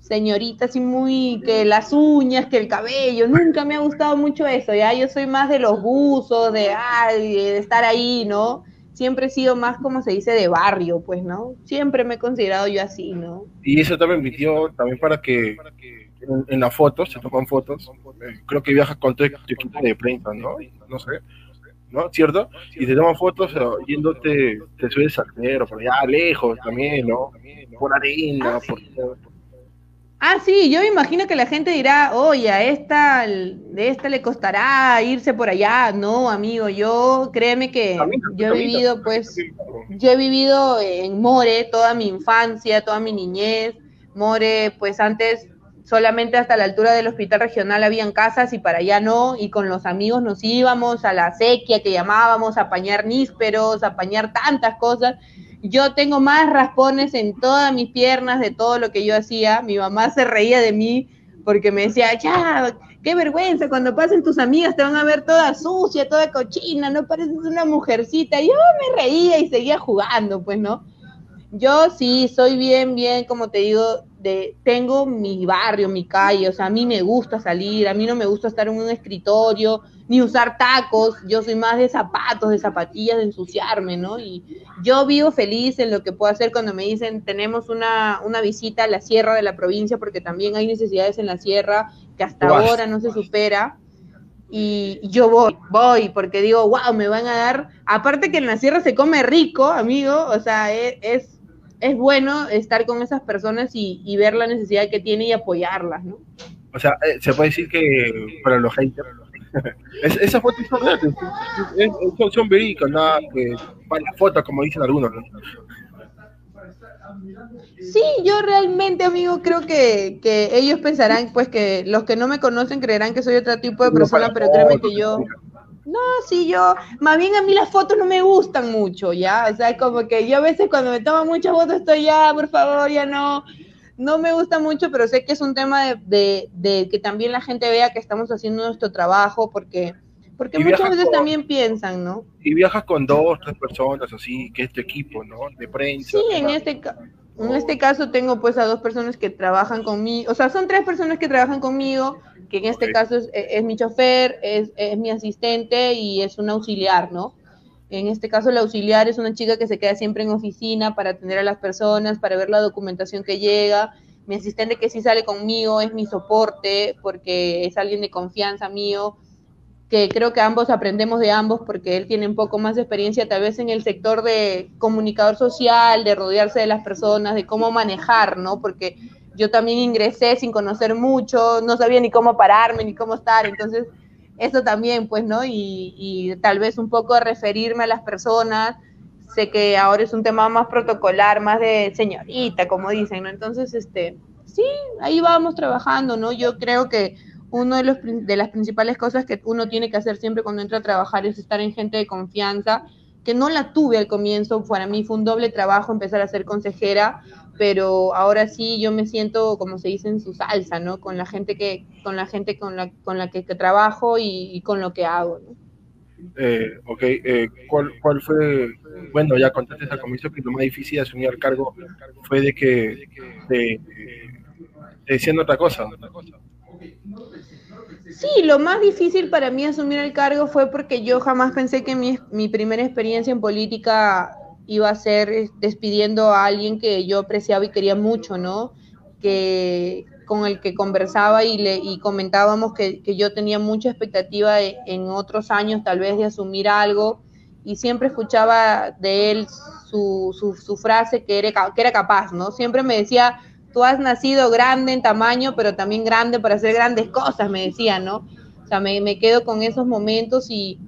señorita así muy que las uñas, que el cabello, nunca me ha gustado mucho eso, ya yo soy más de los buzos, de, de estar ahí, ¿no? Siempre he sido más, como se dice, de barrio, pues, ¿no? Siempre me he considerado yo así, ¿no? Y eso también permitió, también para que en, las fotos, se toman fotos, eh, creo que viajas con tu, equipo de prensa, ¿no? No sé. ¿no? ¿Cierto? Y te toman fotos yéndote, te subes al cerro, por allá lejos también, ¿no? Por arena, ah, por, Ah, sí, yo me imagino que la gente dirá, oye, a esta, de esta le costará irse por allá. No, amigo, yo, créeme que yo he vivido, pues, yo he vivido en More toda mi infancia, toda mi niñez. More, pues antes solamente hasta la altura del hospital regional habían casas y para allá no, y con los amigos nos íbamos a la sequía que llamábamos, a apañar nísperos, a apañar tantas cosas yo tengo más raspones en todas mis piernas de todo lo que yo hacía. Mi mamá se reía de mí porque me decía, ya, qué vergüenza, cuando pasen tus amigas te van a ver toda sucia, toda cochina, no pareces una mujercita. Y yo me reía y seguía jugando, pues, ¿no? Yo sí, soy bien, bien, como te digo, de, tengo mi barrio, mi calle, o sea, a mí me gusta salir, a mí no me gusta estar en un escritorio, ni usar tacos, yo soy más de zapatos, de zapatillas, de ensuciarme, ¿no? Y yo vivo feliz en lo que puedo hacer cuando me dicen, tenemos una, una visita a la sierra de la provincia, porque también hay necesidades en la sierra que hasta ahora no se supera. Y yo voy, voy, porque digo, wow, me van a dar, aparte que en la sierra se come rico, amigo, o sea, e, es, es, bueno estar con esas personas y, y ver la necesidad que tiene y apoyarlas, ¿no? O sea, eh, se puede decir que para los haters *laughs* es, esas fotos son reales, son, son verídicas, nada que para la foto, como dicen algunos. Sí, yo realmente, amigo, creo que, que, ellos pensarán, pues, que los que no me conocen creerán que soy otro tipo de persona, pero créeme que yo... No, sí, yo, más bien a mí las fotos no me gustan mucho, ¿ya? O sea, como que yo a veces cuando me toman muchas fotos estoy ya, por favor, ya no, no me gusta mucho, pero sé que es un tema de, de, que también la gente vea que estamos haciendo nuestro trabajo, porque, porque muchas veces también piensan, ¿no? Y viajas con dos, tres personas, así, que es tu equipo, ¿no? De prensa. Sí, en este, en este caso tengo pues a dos personas que trabajan conmigo, o sea, son tres personas que trabajan conmigo, que en este caso es, es, mi chofer, es, es mi asistente y es un auxiliar, ¿no? En este caso, la auxiliar es una chica que se queda siempre en oficina para atender a las personas, para ver la documentación que llega. Mi asistente que sí sale conmigo es mi soporte porque es alguien de confianza mío, que creo que ambos aprendemos de ambos porque él tiene un poco más de experiencia tal vez en el sector de comunicador social, de rodearse de las personas, de cómo manejar, ¿no? Porque yo también ingresé sin conocer mucho, no sabía ni cómo pararme, ni cómo estar, entonces eso también, pues, ¿no? Y, tal vez un poco referirme a las personas. Sé que ahora es un tema más protocolar, más de señorita, como dicen, ¿no? Entonces, este, sí, ahí vamos trabajando, ¿no? Yo creo que uno de, los, de las principales cosas que uno tiene que hacer siempre cuando entra a trabajar es estar en gente de confianza, que no la tuve al comienzo, para mí fue un doble trabajo empezar a ser consejera, pero ahora sí yo me siento, como se dice, en su salsa, ¿no? Con la gente que, con la gente con la, con la que, trabajo y, con lo que hago. Eh, ok, eh, ¿cuál, ¿cuál fue? Bueno, ya contaste al comienzo que lo más difícil de asumir el cargo fue de que te, decían otra cosa. Sí, lo más difícil para mí asumir el cargo fue porque yo jamás pensé que mi, mi primera experiencia en política iba a ser despidiendo a alguien que yo apreciaba y quería mucho, ¿no? Que con el que conversaba y, le, comentábamos que, que yo tenía mucha expectativa en otros años tal vez de asumir algo y siempre escuchaba de él su, su, su frase que era, que era capaz, ¿no? Siempre me decía, tú has nacido grande en tamaño, pero también grande para hacer grandes cosas, me decía, ¿no? O sea, me, me quedo con esos momentos y,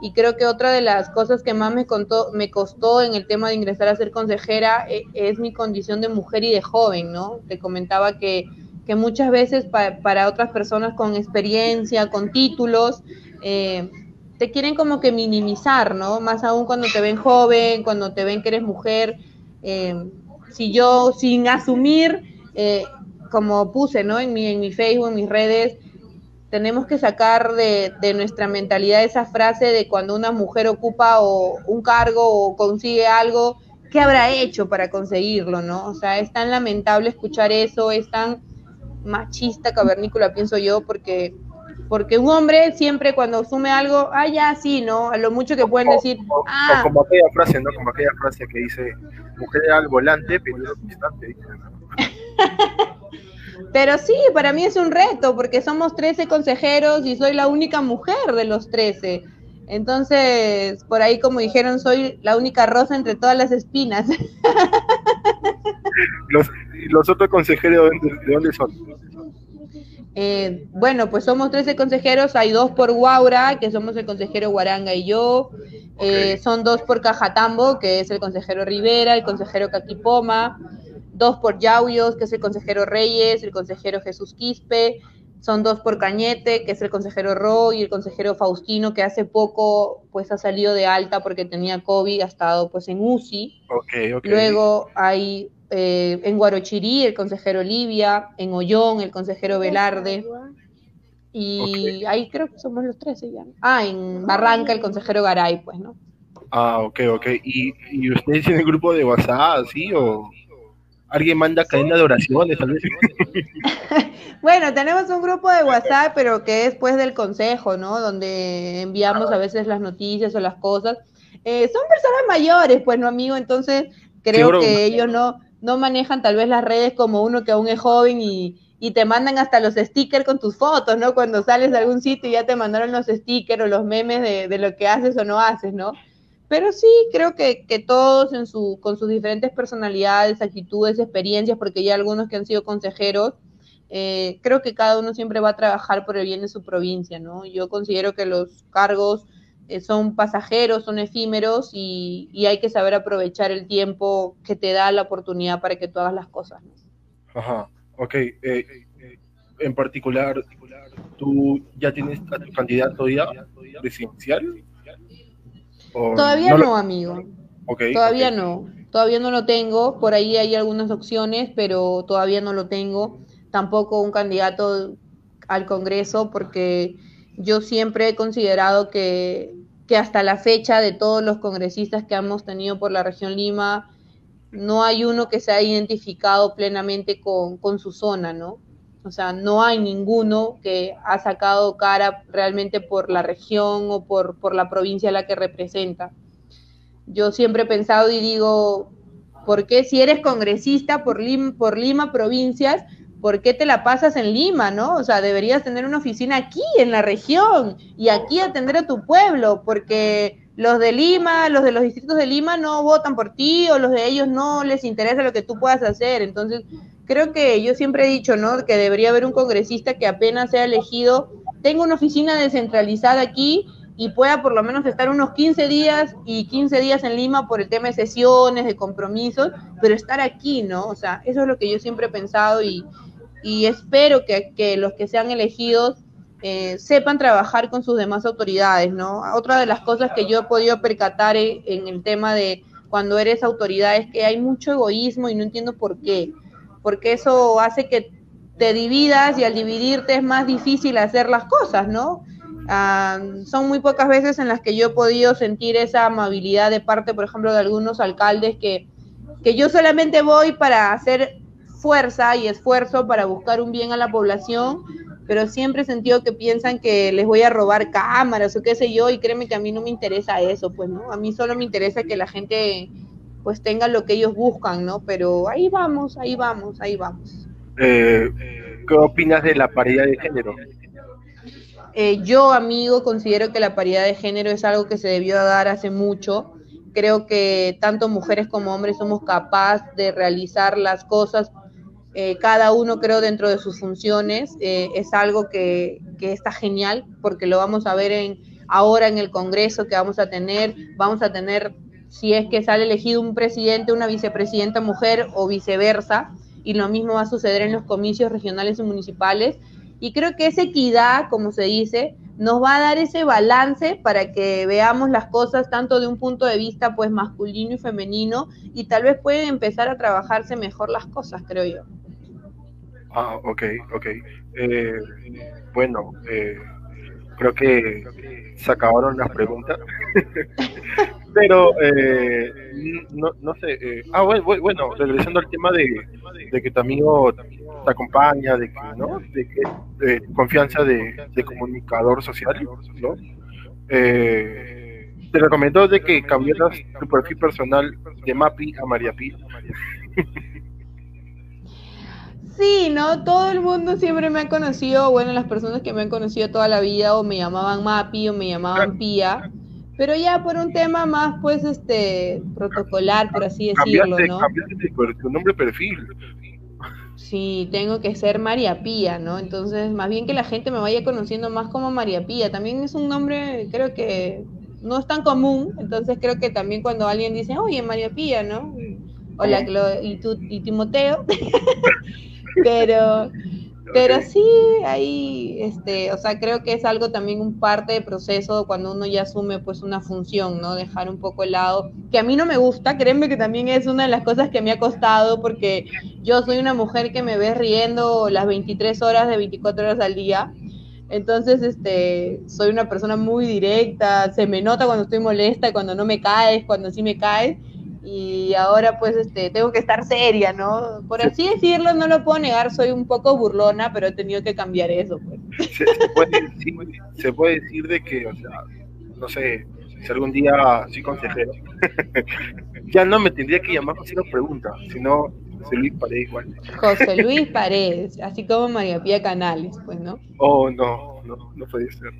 y creo que otra de las cosas que más me, contó, me costó en el tema de ingresar a ser consejera es, es mi condición de mujer y de joven, ¿no? Te comentaba que, que muchas veces pa, para otras personas con experiencia, con títulos, eh, te quieren como que minimizar, ¿no? Más aún cuando te ven joven, cuando te ven que eres mujer. Eh, si yo, sin asumir, eh, como puse, ¿no? En mi, en mi Facebook, en mis redes, tenemos que sacar de, de, nuestra mentalidad esa frase de cuando una mujer ocupa o un cargo o consigue algo, ¿qué habrá hecho para conseguirlo, no? O sea, es tan lamentable escuchar eso, es tan machista cavernícola, pienso yo, porque porque un hombre siempre cuando asume algo, ah, ya, sí, ¿no? A lo mucho que pueden decir, o, ah. como aquella frase, ¿no? Como aquella frase que dice, mujer al volante, pero distante. *laughs* Pero sí, para mí es un reto, porque somos 13 consejeros y soy la única mujer de los 13. Entonces, por ahí, como dijeron, soy la única rosa entre todas las espinas. *laughs* los, los otros consejeros, ¿de dónde son? Eh, bueno, pues somos 13 consejeros, hay dos por Guaura, que somos el consejero Guaranga y yo, eh, son dos por Cajatambo, que es el consejero Rivera, el consejero Caquipoma, dos por Yauyos, que es el consejero Reyes, el consejero Jesús Quispe, son dos por Cañete, que es el consejero Ro, y el consejero Faustino, que hace poco pues ha salido de alta porque tenía COVID, ha estado pues en UCI. Okay, okay. Luego hay eh, en Guarochirí el consejero Olivia, en Ollón el consejero Velarde, y okay. ahí creo que somos los 13 ya. Ah, en Barranca el consejero Garay, pues, ¿no? Ah, ok, ok. ¿Y, y ustedes tienen grupo de WhatsApp, sí? ¿O alguien manda cadena de oraciones, tal vez? *laughs* bueno, tenemos un grupo de WhatsApp, pero que es pues del consejo, ¿no? Donde enviamos a veces las noticias o las cosas. Eh, son personas mayores, pues, ¿no, amigo? Entonces, creo que ellos no no manejan tal vez las redes como uno que aún es joven y, y te mandan hasta los stickers con tus fotos, ¿no? Cuando sales de algún sitio y ya te mandaron los stickers o los memes de, de, lo que haces o no haces, ¿no? Pero sí, creo que, que todos en su, con sus diferentes personalidades, actitudes, experiencias, porque ya algunos que han sido consejeros, eh, creo que cada uno siempre va a trabajar por el bien de su provincia, ¿no? Yo considero que los cargos son pasajeros, son efímeros y, y, hay que saber aprovechar el tiempo que te da la oportunidad para que tú hagas las cosas. ¿no? Ajá, ok. Eh, eh, en particular, ¿tú ya tienes a tu candidato ya presidencial? Todavía no, no, amigo. Okay, todavía okay. no. Todavía no lo tengo. Por ahí hay algunas opciones, pero todavía no lo tengo. Tampoco un candidato al Congreso porque yo siempre he considerado que, que, hasta la fecha de todos los congresistas que hemos tenido por la región Lima, no hay uno que se haya identificado plenamente con, con su zona, ¿no? O sea, no hay ninguno que ha sacado cara realmente por la región o por, por la provincia a la que representa. Yo siempre he pensado y digo, ¿por qué si eres congresista por Lima, por Lima provincias, ¿por qué te la pasas en Lima, no? O sea, deberías tener una oficina aquí, en la región, y aquí atender a tu pueblo, porque los de Lima, los de los distritos de Lima no votan por ti, o los de ellos no les interesa lo que tú puedas hacer. Entonces, creo que yo siempre he dicho, ¿no? Que debería haber un congresista que apenas sea elegido, tenga una oficina descentralizada aquí y pueda por lo menos estar unos 15 días y 15 días en Lima por el tema de sesiones, de compromisos, pero estar aquí, ¿no? O sea, eso es lo que yo siempre he pensado y, y espero que, que, los que sean elegidos eh, sepan trabajar con sus demás autoridades, ¿no? Otra de las cosas que yo he podido percatar en, en, el tema de cuando eres autoridad es que hay mucho egoísmo y no entiendo por qué, porque eso hace que te dividas y al dividirte es más difícil hacer las cosas, ¿no? Ah, son muy pocas veces en las que yo he podido sentir esa amabilidad de parte, por ejemplo, de algunos alcaldes que, que yo solamente voy para hacer fuerza y esfuerzo para buscar un bien a la población, pero siempre he sentido que piensan que les voy a robar cámaras o qué sé yo, y créeme que a mí no me interesa eso, pues, ¿no? A mí solo me interesa que la gente pues tenga lo que ellos buscan, ¿no? Pero ahí vamos, ahí vamos, ahí vamos. Eh, ¿Qué opinas de la paridad de género? Eh, yo, amigo, considero que la paridad de género es algo que se debió dar hace mucho. Creo que tanto mujeres como hombres somos capaces de realizar las cosas, eh, cada uno creo dentro de sus funciones. es algo que, que está genial porque lo vamos a ver en, ahora en el Congreso que vamos a tener. Vamos a tener si es que sale elegido un presidente, una vicepresidenta mujer o viceversa, y lo mismo va a suceder en los comicios regionales y municipales. Y creo que esa equidad, como se dice, nos va a dar ese balance para que veamos las cosas tanto de un punto de vista pues masculino y femenino y tal vez pueden empezar a trabajarse mejor las cosas, creo yo. Ah, ok, ok. Eh, bueno, eh, creo que se acabaron las preguntas. *laughs* Pero, eh, no, no sé. Eh, ah, bueno, bueno, regresando al tema de, de que tu amigo te acompaña, de que, ¿no? De que de confianza de, de comunicador social, ¿no? Eh, te recomiendo de que cambiaras tu perfil personal de Mapi a María Pi. *laughs* Sí, ¿no? Todo el mundo siempre me ha conocido, bueno, las personas que me han conocido toda la vida o me llamaban Mapi o me llamaban Pía, pero ya por un tema más, pues, este, protocolar, por así decirlo, ¿no? Cambiaste tu nombre perfil. Sí, tengo que ser María Pía, ¿no? Entonces, más bien que la gente me vaya conociendo más como María Pía. También es un nombre, creo que no es tan común, entonces creo que también cuando alguien dice, oye, María Pía, ¿no? Hola, y, tú, y Timoteo. *laughs* pero, pero sí, ahí, este, o sea, creo que es algo también un parte de proceso cuando uno ya asume pues una función, ¿no? Dejar un poco el lado, que a mí no me gusta, créeme que también es una de las cosas que me ha costado porque yo soy una mujer que me ve riendo las 23 horas de 24 horas al día. Entonces, este, soy una persona muy directa, se me nota cuando estoy molesta, cuando no me caes, cuando sí me caes y ahora pues este tengo que estar seria, ¿no? Por así decirlo, no lo puedo negar, soy un poco burlona, pero he tenido que cambiar eso, pues. Se, puede, decir, de que, o sea, no sé, si algún día soy consejero, *laughs* ya no me tendría que llamar José nos pregunta, sino José Luis Paredes igual. José Luis Paredes, así como María Pía Canales, pues, ¿no? Oh, no, no, no puede ser.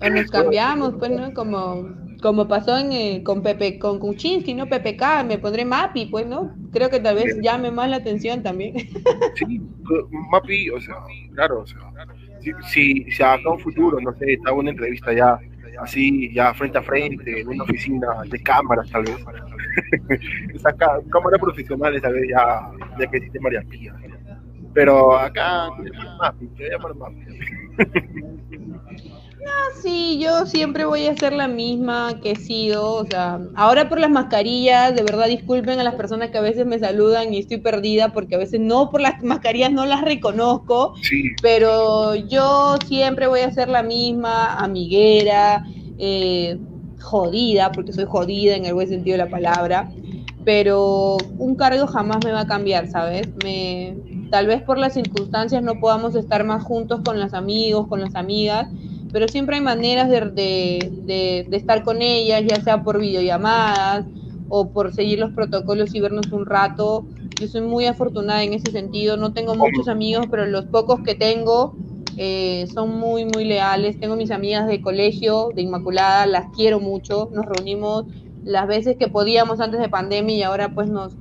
O nos cambiamos, pues, ¿no? Como, como pasó en, eh, con Pepe, con Kuczynski, ¿no? PPK, me pondré Mapi, pues, ¿no? Creo que tal vez llame más la atención también. *laughs* Sí, Mapi, o sea, claro, o sea, si, si, acá un futuro, no sé, está una entrevista ya, así, ya frente a frente, en una oficina de cámaras, tal vez. *laughs* Esa cámara profesional, tal ya, ya que existe María Pía. Pero acá, Mapi, te *laughs* No, sí, yo siempre voy a ser la misma que he sido. O sea, ahora por las mascarillas, de verdad disculpen a las personas que a veces me saludan y estoy perdida porque a veces no por las mascarillas no las reconozco. Pero yo siempre voy a ser la misma, amiguera, eh, jodida, porque soy jodida en el buen sentido de la palabra. Pero un cargo jamás me va a cambiar, ¿sabes? Me, tal vez por las circunstancias no podamos estar más juntos con los amigos, con las amigas pero siempre hay maneras de, estar con ellas, ya sea por videollamadas o por seguir los protocolos y vernos un rato. Yo soy muy afortunada en ese sentido, no tengo muchos amigos, pero los pocos que tengo eh, son muy, muy leales. Tengo mis amigas de colegio, de Inmaculada, las quiero mucho, nos reunimos las veces que podíamos antes de pandemia y ahora pues nos,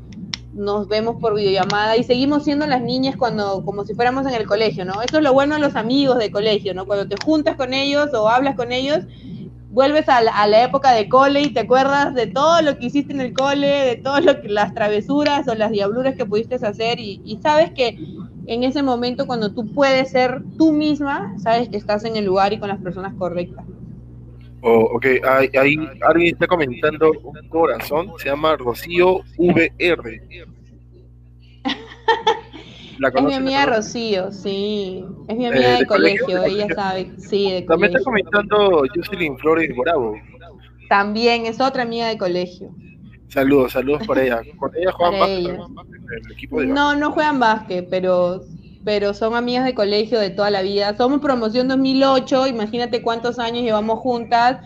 nos vemos por videollamada y seguimos siendo las niñas cuando, como si fuéramos en el colegio, ¿no? Eso es lo bueno de los amigos de colegio, ¿no? Cuando te juntas con ellos o hablas con ellos, vuelves a la, época de cole y te acuerdas de todo lo que hiciste en el cole, de todas las travesuras o las diabluras que pudiste hacer y, y sabes que en ese momento cuando tú puedes ser tú misma, sabes que estás en el lugar y con las personas correctas. Oh, ok, ahí, alguien está comentando un corazón, se llama Rocío VR. es mi amiga Rocío, sí. Es mi amiga de, colegio, ella sabe. Sí, de También está comentando Jocelyn Flores Bravo. También es otra amiga de colegio. Saludos, saludos por ella. ¿Con ella juegan básquet? El equipo de no, no juegan básquet, pero, pero son amigas de colegio de toda la vida. Somos promoción 2008, imagínate cuántos años llevamos juntas.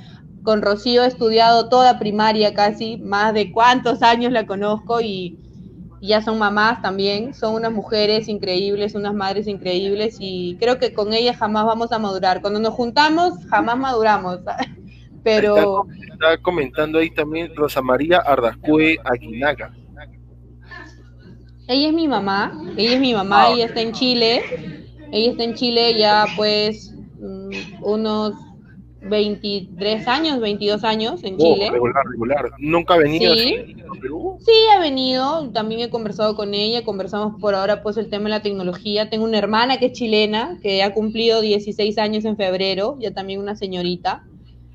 Con Rocío he estudiado toda primaria casi, más de cuántos años la conozco y, ya son mamás también, son unas mujeres increíbles, unas madres increíbles y creo que con ellas jamás vamos a madurar. Cuando nos juntamos, jamás maduramos. *laughs* Pero... Está, comentando ahí también Rosa María Ardascue Aguinaga. Ella es mi mamá, ella es mi mamá, ah, ella está en Chile, ella está en Chile ya pues mm, unos 23 años, 22 años en oh, Chile. Regular, regular. ¿Nunca ha venido sí. a Perú? Sí, ha venido. También he conversado con ella. Conversamos por ahora pues el tema de la tecnología. Tengo una hermana que es chilena, que ha cumplido 16 años en febrero, ya también una señorita.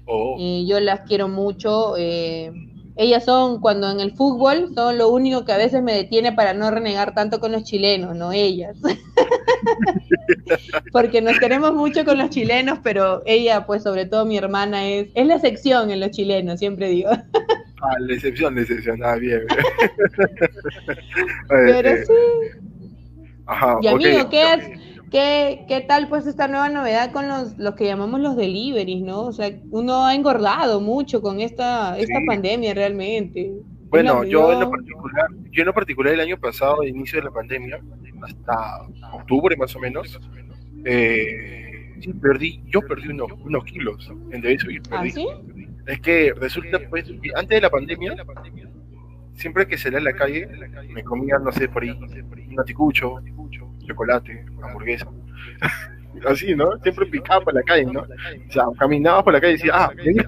Oh. yo las quiero mucho. Eh, ellas son, cuando en el fútbol, son lo único que a veces me detiene para no renegar tanto con los chilenos, no ellas. *laughs* Porque nos queremos mucho con los chilenos, pero ella, pues sobre todo mi hermana, es, es la excepción en los chilenos, siempre digo. *laughs* Ah, la excepción, la excepción, ah, bien. pero *laughs* eh, sí. Ajá, y amigo, ¿qué, has, ¿Qué, ¿Qué tal pues esta nueva novedad con los, los que llamamos los deliveries, no? O sea, uno ha engordado mucho con esta, esta pandemia realmente. Bueno, yo en, lo particular, yo en lo particular el año pasado, al inicio de la pandemia, hasta octubre más o menos, eh, sí, perdí, yo perdí unos, unos kilos en de subir. ¿Ah, sí? Es que resulta, pues, antes de la pandemia, siempre que salía a la calle, me comía, no sé, por ahí, un anticucho, chocolate, hamburguesa. Así, ¿no? Siempre picaba por la calle, ¿no? O sea, caminaba por la calle y decía, ah, venía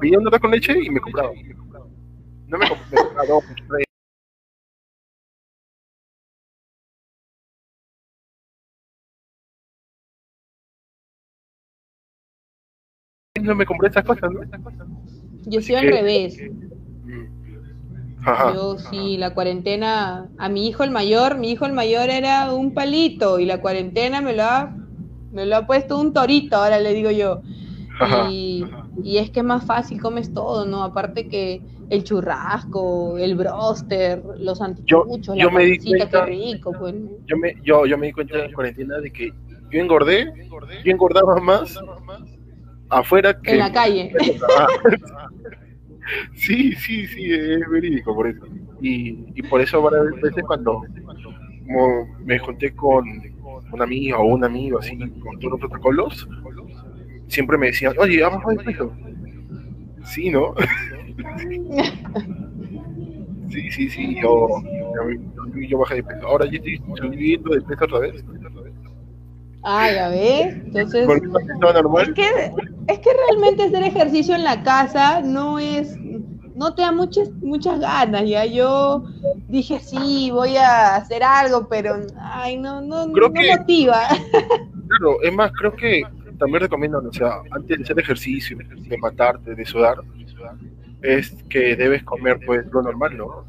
veía un con leche y me compraba. No me compraba dos, tres. No me compré esas cosas, ¿no? Yo soy al revés. Yo sí, la cuarentena, a mi hijo el mayor, mi hijo el mayor era un palito y la cuarentena me lo ha, me lo ha puesto un torito, ahora le digo yo. Y, es que es más fácil, comes todo, ¿no? Aparte que el churrasco, el broster, los anticuchos, la me qué rico. Pues. Yo me, yo, yo me di cuenta en la cuarentena de que yo engordé, yo engordaba más afuera que... En la calle. *laughs* Sí, sí, sí, es verídico por eso. Y, y por eso varias veces cuando me junté con una amiga o un amigo así, con todos los protocolos, siempre me decían, oye, vamos a peso. Sí, ¿no? *laughs* sí, sí, sí, yo, yo, bajé de peso. Ahora yo estoy subiendo de peso otra vez. Ah, ya ves. Entonces, es que, es que realmente hacer ejercicio en la casa no es, no te da muchas, muchas ganas. Ya yo dije, sí, voy a hacer algo, pero, ay, no, no, no motiva. Claro, es más, creo que también recomiendo, o sea, antes de hacer ejercicio, de matarte, de sudar, es que debes comer, pues, lo normal, ¿no?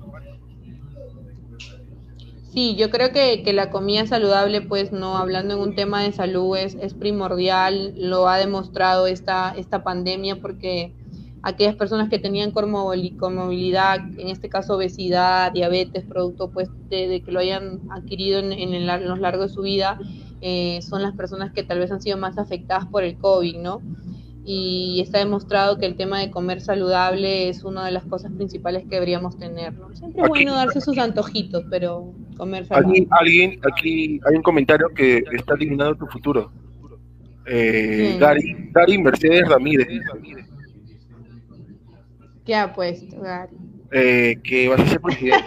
Sí, yo creo que, que, la comida saludable, pues no, hablando en un tema de salud, es, es primordial, lo ha demostrado esta, esta pandemia, porque aquellas personas que tenían comorbilidad, en este caso obesidad, diabetes, producto pues de, que lo hayan adquirido en, en, los largos de su vida, eh, son las personas que tal vez han sido más afectadas por el COVID, ¿no? Y está demostrado que el tema de comer saludable es una de las cosas principales que deberíamos tener. Siempre es bueno darse sus antojitos, pero comer saludable. Alguien, aquí hay un comentario que está eliminando tu futuro. Eh, Gary, Mercedes Ramírez. ¿Qué ha puesto, Gary? Eh, que vas a ser presidente.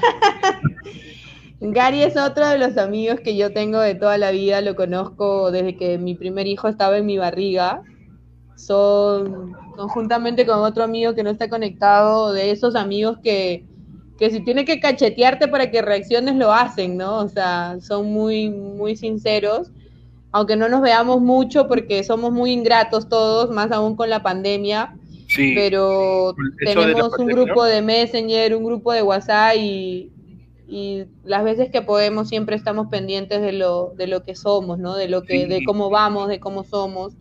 *laughs* Gary es otro de los amigos que yo tengo de toda la vida, lo conozco desde que mi primer hijo estaba en mi barriga son conjuntamente con otro amigo que no está conectado, de esos amigos que, que si tiene que cachetearte para que reacciones lo hacen, ¿no? O sea, son muy, muy sinceros, aunque no nos veamos mucho porque somos muy ingratos todos, más aún con la pandemia. pero tenemos un grupo de Messenger, un grupo de WhatsApp y, y las veces que podemos siempre estamos pendientes de lo, de lo que somos, ¿no? De lo que, de cómo vamos, de cómo somos.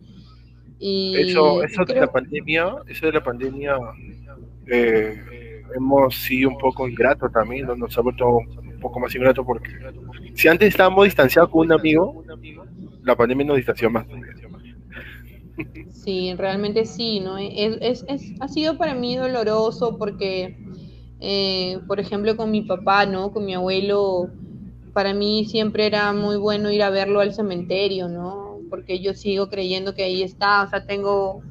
Y eso, eso de la pandemia, eso de la pandemia eh, hemos sido un poco ingrato también, nos ha vuelto un poco más ingrato porque si antes estábamos distanciados con un amigo, la pandemia nos distanció más. Sí, realmente sí, ¿no? Es, es, ha sido para mí doloroso porque, eh, por ejemplo, con mi papá, ¿no? Con mi abuelo, para mí siempre era muy bueno ir a verlo al cementerio, ¿no? Porque yo sigo creyendo que ahí está, o sea, tengo,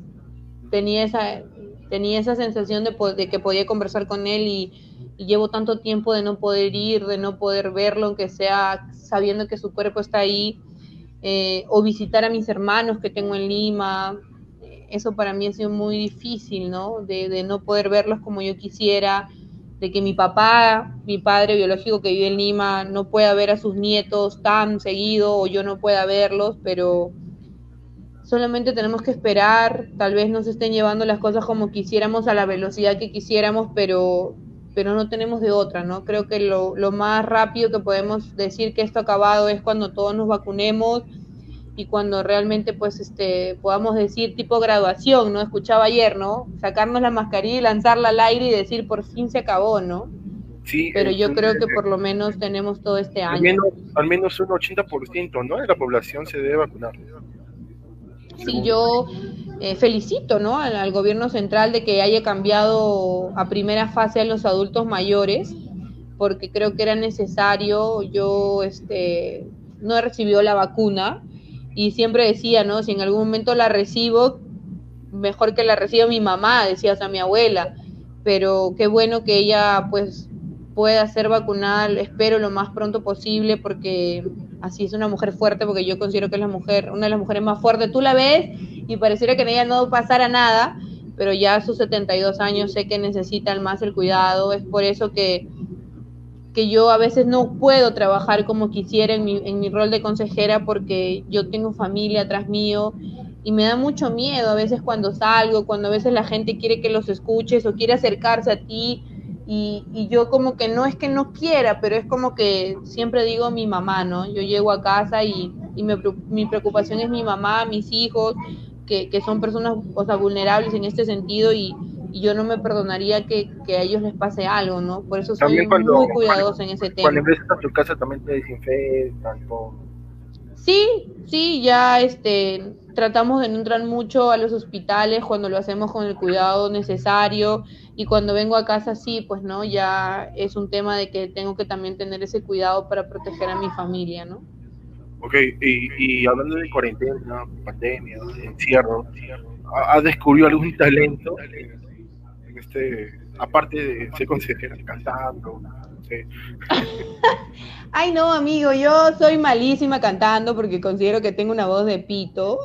tenía esa, tenía esa sensación de, de que podía conversar con él y, llevo tanto tiempo de no poder ir, de no poder verlo, aunque sea sabiendo que su cuerpo está ahí eh, o visitar a mis hermanos que tengo en Lima. Eso para mí ha sido muy difícil, ¿no? De, no poder verlos como yo quisiera, de que mi papá, mi padre biológico que vive en Lima, no pueda ver a sus nietos tan seguido o yo no pueda verlos, pero solamente tenemos que esperar, tal vez nos estén llevando las cosas como quisiéramos, a la velocidad que quisiéramos, pero pero no tenemos de otra, ¿no? Creo que lo, lo, más rápido que podemos decir que esto ha acabado es cuando todos nos vacunemos y cuando realmente pues este podamos decir tipo graduación, ¿no? Escuchaba ayer, ¿no? Sacarnos la mascarilla y lanzarla al aire y decir por fin se acabó, ¿no? Sí, pero yo creo que por lo menos tenemos todo este año. Al menos, al menos un 80%, ¿no? De la población se debe vacunar. Sí, yo eh, felicito ¿no? Al, gobierno central de que haya cambiado a primera fase a los adultos mayores, porque creo que era necesario. Yo este, no he recibido la vacuna y siempre decía, ¿no? Si en algún momento la recibo, mejor que la reciba mi mamá, decía, o mi abuela. Pero qué bueno que ella pues pueda ser vacunada, espero lo más pronto posible, porque así es una mujer fuerte, porque yo considero que es la mujer, una de las mujeres más fuertes. Tú la ves y pareciera que en ella no pasara nada, pero ya a sus 72 años sé que necesitan más el cuidado. Es por eso que, que yo a veces no puedo trabajar como quisiera en mi, en mi rol de consejera porque yo tengo familia atrás mío y me da mucho miedo a veces cuando salgo, cuando a veces la gente quiere que los escuches o quiere acercarse a ti y, yo como que no es que no quiera, pero es como que siempre digo mi mamá, ¿no? Yo llego a casa y, mi preocupación es mi mamá, mis hijos, que, son personas o sea, vulnerables en este sentido y, yo no me perdonaría que, a ellos les pase algo, ¿no? Por eso soy muy cuidadosa en ese tema. Cuando ingresas a tu casa también te desinfectan, todo. Sí, sí, ya este tratamos de no entrar mucho a los hospitales cuando lo hacemos con el cuidado necesario y cuando vengo a casa sí, pues no, ya es un tema de que tengo que también tener ese cuidado para proteger a mi familia, ¿no? Ok, y, hablando de cuarentena, pandemia, encierro, ¿has descubierto algún talento en este, aparte de ser consejera cantando? *laughs* Ay, no, amigo, yo soy malísima cantando porque considero que tengo una voz de pito,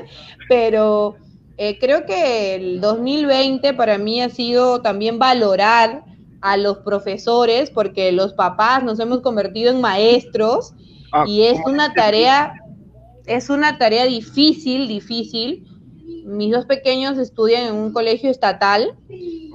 *laughs* pero eh, creo que el 2020 para mí ha sido también valorar a los profesores porque los papás nos hemos convertido en maestros ah, y es una tarea, es una tarea difícil, difícil. Mis dos pequeños estudian en un colegio estatal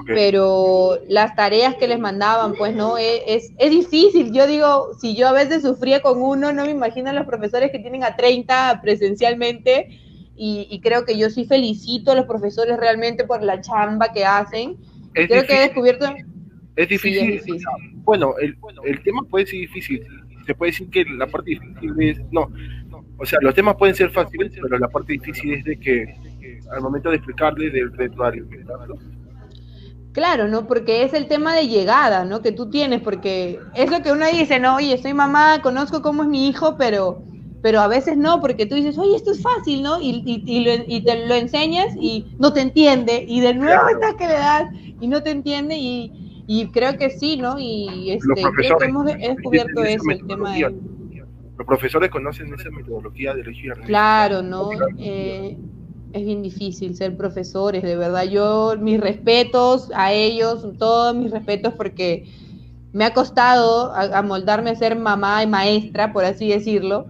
pero las tareas que les mandaban, pues no, e, es, es, difícil. Yo digo, si yo a veces sufría con uno, no me imagino a los profesores que tienen a 30 presencialmente y, creo que yo sí felicito a los profesores realmente por la chamba que hacen. creo que he descubierto... Es difícil. Bueno, el, el tema puede ser difícil. Se puede decir que la parte difícil es... No, o sea, los temas pueden ser fáciles, pero la parte difícil es de que al momento de explicarle, de, de, Claro, ¿no? Porque es el tema de llegada, ¿no? Que tú tienes, porque es lo que uno dice, no, oye, soy mamá, conozco cómo es mi hijo, pero, pero a veces no, porque tú dices, oye, esto es fácil, ¿no? Y, y, te lo enseñas y no te entiende, y de nuevo estás que le das y no te entiende, y, creo que sí, ¿no? Y este, creo que hemos descubierto eso, el tema de... Los profesores conocen esa metodología de elegir. Claro, ¿no? Eh, es bien difícil ser profesores, de verdad. Yo, mis respetos a ellos, todos mis respetos porque me ha costado amoldarme a ser mamá y maestra, por así decirlo.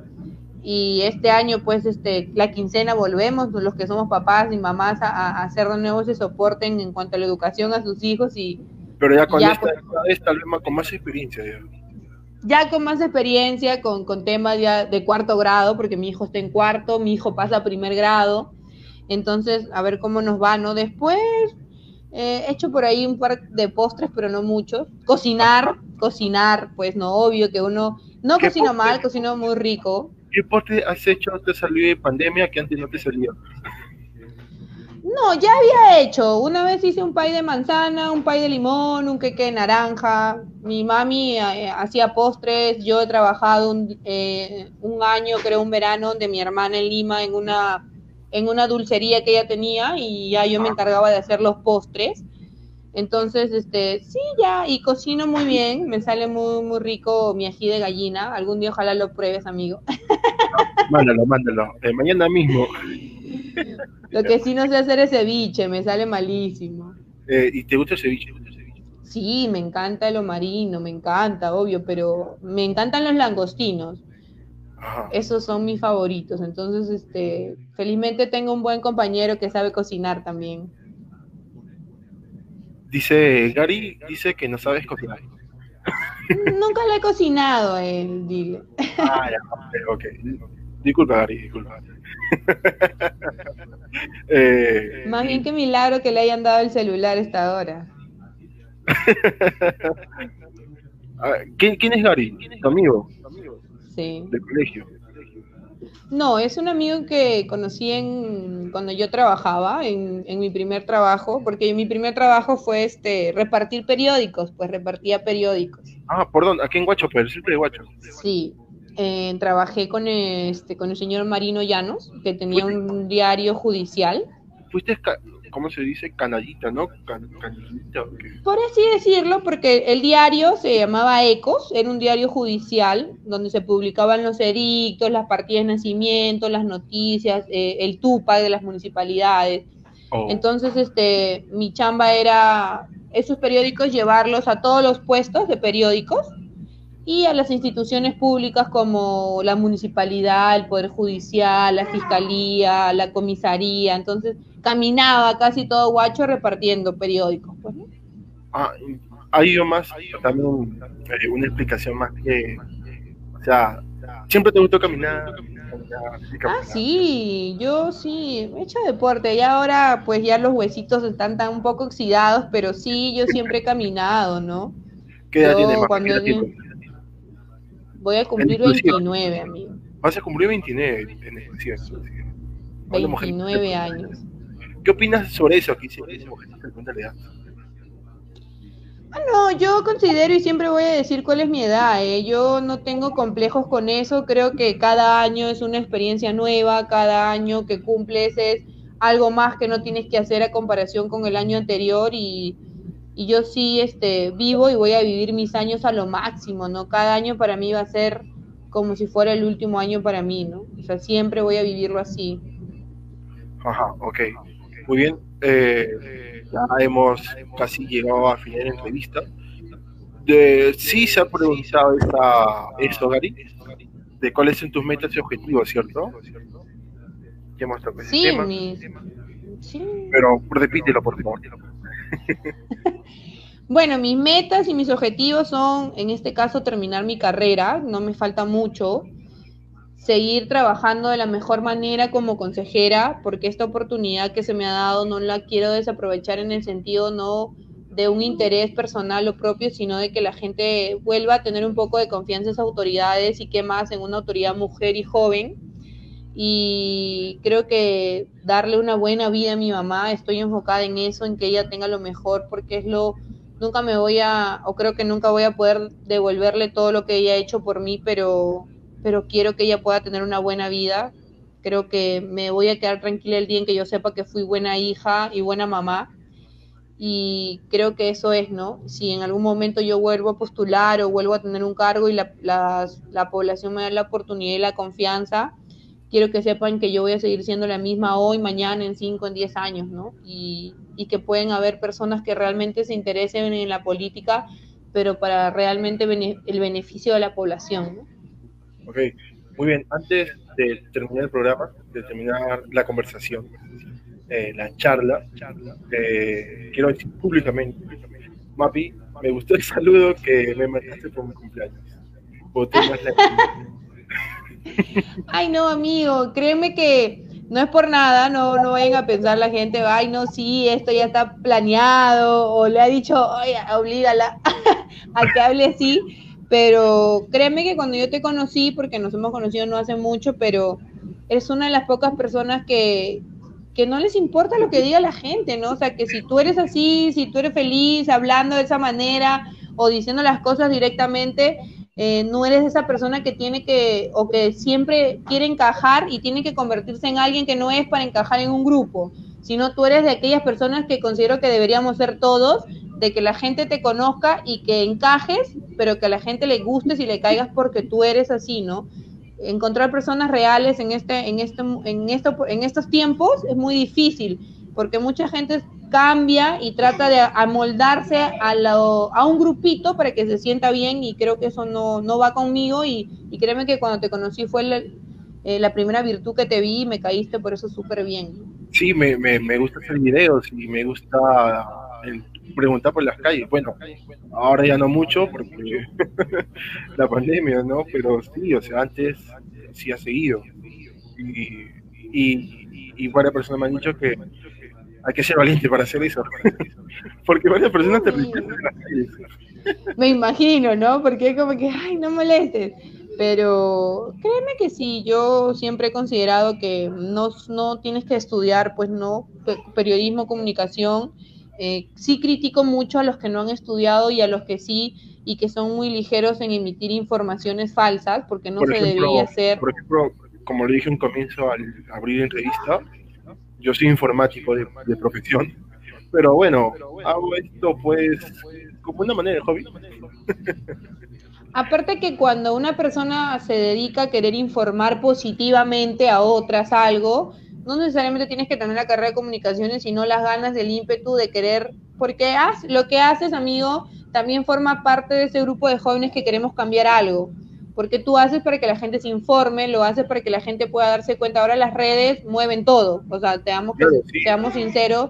Y este año, pues, este, la quincena volvemos, los que somos papás y mamás, a, hacer de nuevo ese soporte en, cuanto a la educación a sus hijos y... Pero ya con esta, pues, vez con más experiencia. ya con más experiencia, con, con temas ya de cuarto grado, porque mi hijo está en cuarto, mi hijo pasa a primer grado, entonces a ver cómo nos va, ¿no? Después eh, he hecho por ahí un par de postres, pero no muchos. Cocinar, cocinar, pues no, obvio que uno no cocina mal, cocina muy rico. ¿Qué postre has hecho antes de salir de pandemia que antes no te salía? No, ya había hecho. Una vez hice un pay de manzana, un pay de limón, un queque de naranja. Mi mami eh, hacía postres. Yo he trabajado un, eh, un año, creo un verano, de mi hermana en Lima en una en una dulcería que ella tenía y ya yo me encargaba de hacer los postres. Entonces, este, sí, ya, y cocino muy bien, me sale muy, muy rico mi ají de gallina. Algún día ojalá lo pruebes, amigo. *laughs* Mándalo, mándalo. Eh, mañana mismo. Lo que sí no sé hacer es ceviche, me sale malísimo. Eh, ¿Y te gusta el ceviche? Sí, me encanta lo marino, me encanta, obvio, pero me encantan los langostinos. Esos son mis favoritos. Entonces, este, felizmente tengo un buen compañero que sabe cocinar también. Dice Gary, dice que no sabes cocinar. *laughs* Nunca le he cocinado a él, dile. Ah, ya, ok. Disculpa, Gary, disculpa. *laughs* eh, Más bien que milagro que le hayan dado el celular esta hora. *laughs* ¿Quién, ¿Quién, es Gary? ¿Tu amigo? Sí. Del colegio. No, es un amigo que conocí en, cuando yo trabajaba, en, en, mi primer trabajo, porque mi primer trabajo fue este repartir periódicos, pues repartía periódicos. Ah, perdón, aquí en Guacho, pero siempre de Guacho. Sí, eh, trabajé con este con el señor Marino Llanos, que tenía un diario judicial. ¿Fuiste ¿cómo se dice? Canallita, ¿no? Por así decirlo, porque el diario se llamaba Ecos, era un diario judicial donde se publicaban los edictos, las partidas de nacimiento, las noticias, eh, el TUPA de las municipalidades. Oh. Entonces, este, mi chamba era esos periódicos llevarlos a todos los puestos de periódicos y a las instituciones públicas como la municipalidad, el Poder Judicial, la Fiscalía, la Comisaría. Entonces, caminaba casi todo guacho repartiendo periódicos. Pues, ah, hay más, también eh, una explicación más que, o sea, siempre te gustó caminar. Ah, sí, yo sí, he hecho deporte y ahora pues ya los huesitos están tan un poco oxidados, pero sí, yo siempre he caminado, ¿no? ¿Qué edad tienes, Voy a cumplir 29, amigo. Vas a cumplir 29 en exclusiva. 29 años. ¿Qué opinas sobre eso? Aquí Ah, no, yo considero y siempre voy a decir cuál es mi edad. ¿eh? Yo no tengo complejos con eso. Creo que cada año es una experiencia nueva. Cada año que cumples es algo más que no tienes que hacer a comparación con el año anterior. Y, y yo sí este, vivo y voy a vivir mis años a lo máximo. ¿no? Cada año para mí va a ser como si fuera el último año para mí. ¿no? O sea, siempre voy a vivirlo así. Ajá, ok. Muy bien, eh, ya hemos casi llegado a final de la entrevista. De, sí se ha preguntado esta, eso, Gary, de cuáles son tus metas y objetivos, ¿cierto? ¿Qué hemos sí, sí, Pero repítelo, por favor. Bueno, mis metas y mis objetivos son, en este caso, terminar mi carrera, no me falta mucho, seguir trabajando de la mejor manera como consejera, porque esta oportunidad que se me ha dado no la quiero desaprovechar en el sentido no de un interés personal o propio, sino de que la gente vuelva a tener un poco de confianza en esas autoridades y que más en una autoridad mujer y joven. Y creo que darle una buena vida a mi mamá, estoy enfocada en eso, en que ella tenga lo mejor, porque es lo, nunca me voy a, o creo que nunca voy a poder devolverle todo lo que ella ha hecho por mí, pero pero quiero que ella pueda tener una buena vida. Creo que me voy a quedar tranquila el día en que yo sepa que fui buena hija y buena mamá. Y creo que eso es, ¿no? Si en algún momento yo vuelvo a postular o vuelvo a tener un cargo y la, la, población me da la oportunidad y la confianza, quiero que sepan que yo voy a seguir siendo la misma hoy, mañana, en 5, en 10 años, ¿no? Y, y, que pueden haber personas que realmente se interesen en la política, pero para realmente el beneficio de la población, ¿no? Ok, muy bien. Antes de terminar el programa, de terminar la conversación, eh, la charla, eh, quiero decir públicamente, Mapi, me gustó el saludo que me mandaste por mi cumpleaños. Ay, no, amigo, créeme que no es por nada, no, no vayan a pensar la gente, ay, no, sí, esto ya está planeado, o le ha dicho, oye, oblígala *laughs* a que hable así, pero créeme que cuando yo te conocí, porque nos hemos conocido no hace mucho, pero eres una de las pocas personas que, que no les importa lo que diga la gente, ¿no? O sea, que si tú eres así, si tú eres feliz hablando de esa manera o diciendo las cosas directamente, eh, no eres esa persona que tiene que, o que siempre quiere encajar y tiene que convertirse en alguien que no es para encajar en un grupo, sino tú eres de aquellas personas que considero que deberíamos ser todos, de que la gente te conozca y que encajes, pero que a la gente le gustes y le caigas porque tú eres así, ¿no? encontrar personas reales en este, en este, en esto, en estos tiempos es muy difícil, porque mucha gente cambia y trata de amoldarse a, lo, a un grupito para que se sienta bien y creo que eso no, no va conmigo y, y, créeme que cuando te conocí fue la, eh, la primera virtud que te vi y me caíste por eso súper bien. Sí, me, me, me gusta hacer videos y me gusta preguntar por las calles. Bueno, ahora ya no mucho porque *laughs* la pandemia, ¿no? Pero sí, o sea, antes sí ha seguido. Y, y, y varias personas me han dicho que hay que ser valiente para hacer eso. *laughs* porque varias personas te en las calles. Me imagino, ¿no? Porque es como que, ay, no molestes. Pero créeme que sí, yo siempre he considerado que no, no tienes que estudiar, pues no, periodismo, comunicación, eh, sí critico mucho a los que no han estudiado y a los que sí y que son muy ligeros en emitir informaciones falsas, porque no se debería hacer. Por ejemplo, como le dije en comienzo al abrir entrevista, yo soy informático de, profesión, pero bueno, hago esto pues como una manera de hobby. Aparte que cuando una persona se dedica a querer informar positivamente a otras algo, no necesariamente tienes que tener la carrera de comunicaciones, sino las ganas del ímpetu de querer, porque lo que haces, amigo, también forma parte de ese grupo de jóvenes que queremos cambiar algo. Porque tú haces para que la gente se informe, lo haces para que la gente pueda darse cuenta. Ahora las redes mueven todo, o sea, seamos, seamos sinceros,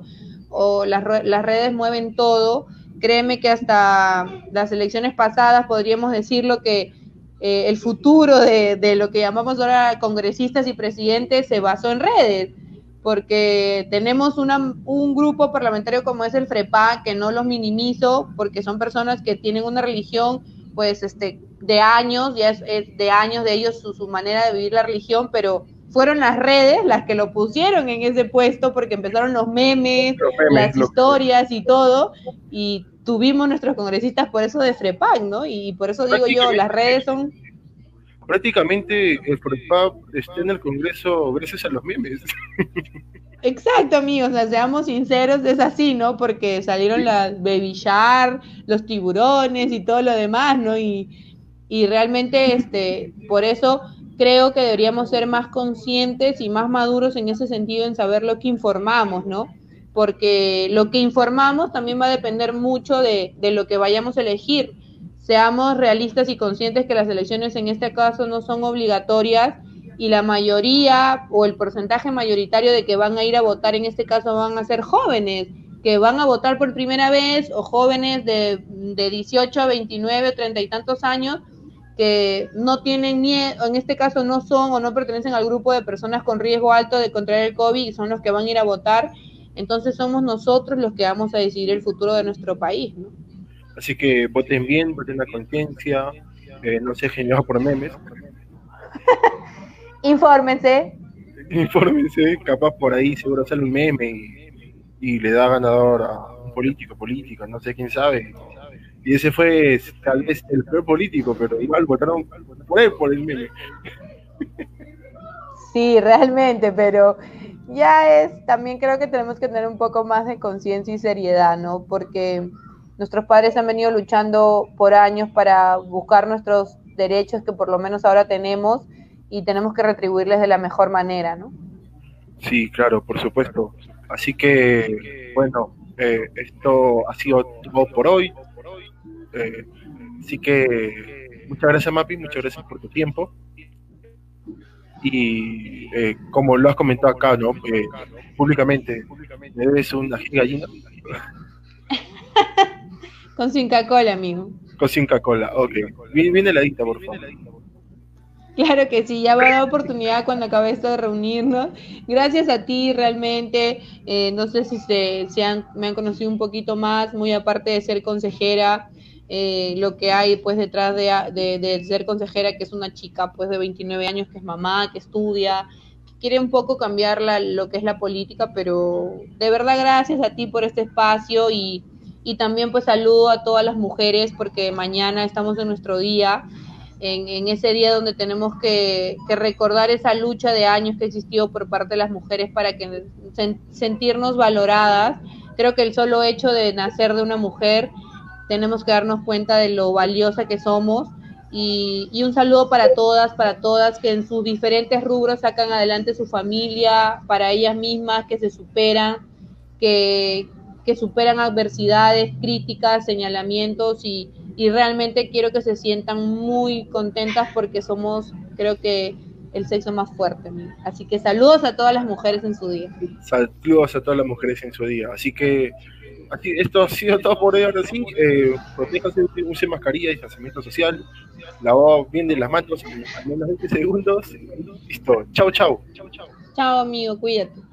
o las, las redes mueven todo. Créeme que hasta las elecciones pasadas podríamos decirlo que eh, el futuro de, lo que llamamos ahora congresistas y presidentes se basó en redes, porque tenemos un grupo parlamentario como es el FREPA, que no los minimizo, porque son personas que tienen una religión, pues, este, de años, ya es, de años de ellos su, su manera de vivir la religión, pero fueron las redes las que lo pusieron en ese puesto porque empezaron los memes, las historias y todo, y tuvimos nuestros congresistas por eso de FREPAC, ¿no? Y por eso digo yo, las redes son... Prácticamente el FREPAC está en el Congreso gracias a los memes. *laughs* Exacto, amigos, o sea, seamos sinceros, es así, ¿no? Porque salieron las Baby Shark, los tiburones y todo lo demás, ¿no? Y, y realmente, este, por eso creo que deberíamos ser más conscientes y más maduros en ese sentido, en saber lo que informamos, ¿no? porque lo que informamos también va a depender mucho de, lo que vayamos a elegir. Seamos realistas y conscientes que las elecciones en este caso no son obligatorias y la mayoría o el porcentaje mayoritario de que van a ir a votar en este caso van a ser jóvenes que van a votar por primera vez o jóvenes de, de 18 a 29 o 30 y tantos años que no tienen miedo, en este caso no son o no pertenecen al grupo de personas con riesgo alto de contraer el COVID y son los que van a ir a votar entonces somos nosotros los que vamos a decidir el futuro de nuestro país, ¿no? Así que voten bien, voten a conciencia, eh, no se genial por memes. *laughs* Infórmense. Infórmense, capaz por ahí seguro sale un meme y, le da ganador a un político, político, no sé quién sabe. Y ese fue tal vez el peor político, pero igual votaron por él, por el meme. *laughs* Sí, realmente, pero ya es, también creo que tenemos que tener un poco más de conciencia y seriedad, ¿no? Porque nuestros padres han venido luchando por años para buscar nuestros derechos que por lo menos ahora tenemos y tenemos que retribuirles de la mejor manera, ¿no? Sí, claro, por supuesto. Así que, bueno, eh, esto ha sido todo por hoy. Eh, así que muchas gracias, Mapi, muchas gracias por tu tiempo y eh, como lo has comentado acá, ¿no? Eh, públicamente, me una gallina. *laughs* Con su Cola, amigo. Cocinca Cola, ok. Viene, la heladita, por favor. Claro que sí, ya dar oportunidad cuando acabe esto de reunirnos. Gracias a ti, realmente. Eh, no sé si se, han, me han conocido un poquito más, muy aparte de ser consejera, eh, lo que hay pues detrás de, de, ser consejera, que es una chica pues de 29 años, que es mamá, que estudia, que quiere un poco cambiar lo que es la política, pero de verdad gracias a ti por este espacio y, y también pues saludo a todas las mujeres porque mañana estamos en nuestro día en, ese día donde tenemos que, recordar esa lucha de años que existió por parte de las mujeres para que sentirnos valoradas. Creo que el solo hecho de nacer de una mujer, tenemos que darnos cuenta de lo valiosa que somos. Y, un saludo para todas, para todas que en sus diferentes rubros sacan adelante su familia, para ellas mismas, que se superan, que, que superan adversidades, críticas, señalamientos y, y realmente quiero que se sientan muy contentas porque somos, creo que, el sexo más fuerte. Así que saludos a todas las mujeres en su día. Saludos a todas las mujeres en su día. Así que así, esto ha sido todo por hoy. Ahora sí, eh, protéjase, use mascarilla, distanciamiento social, lavado bien de las manos al menos 20 segundos. Listo. Chao, chao. Chao, amigo. Cuídate.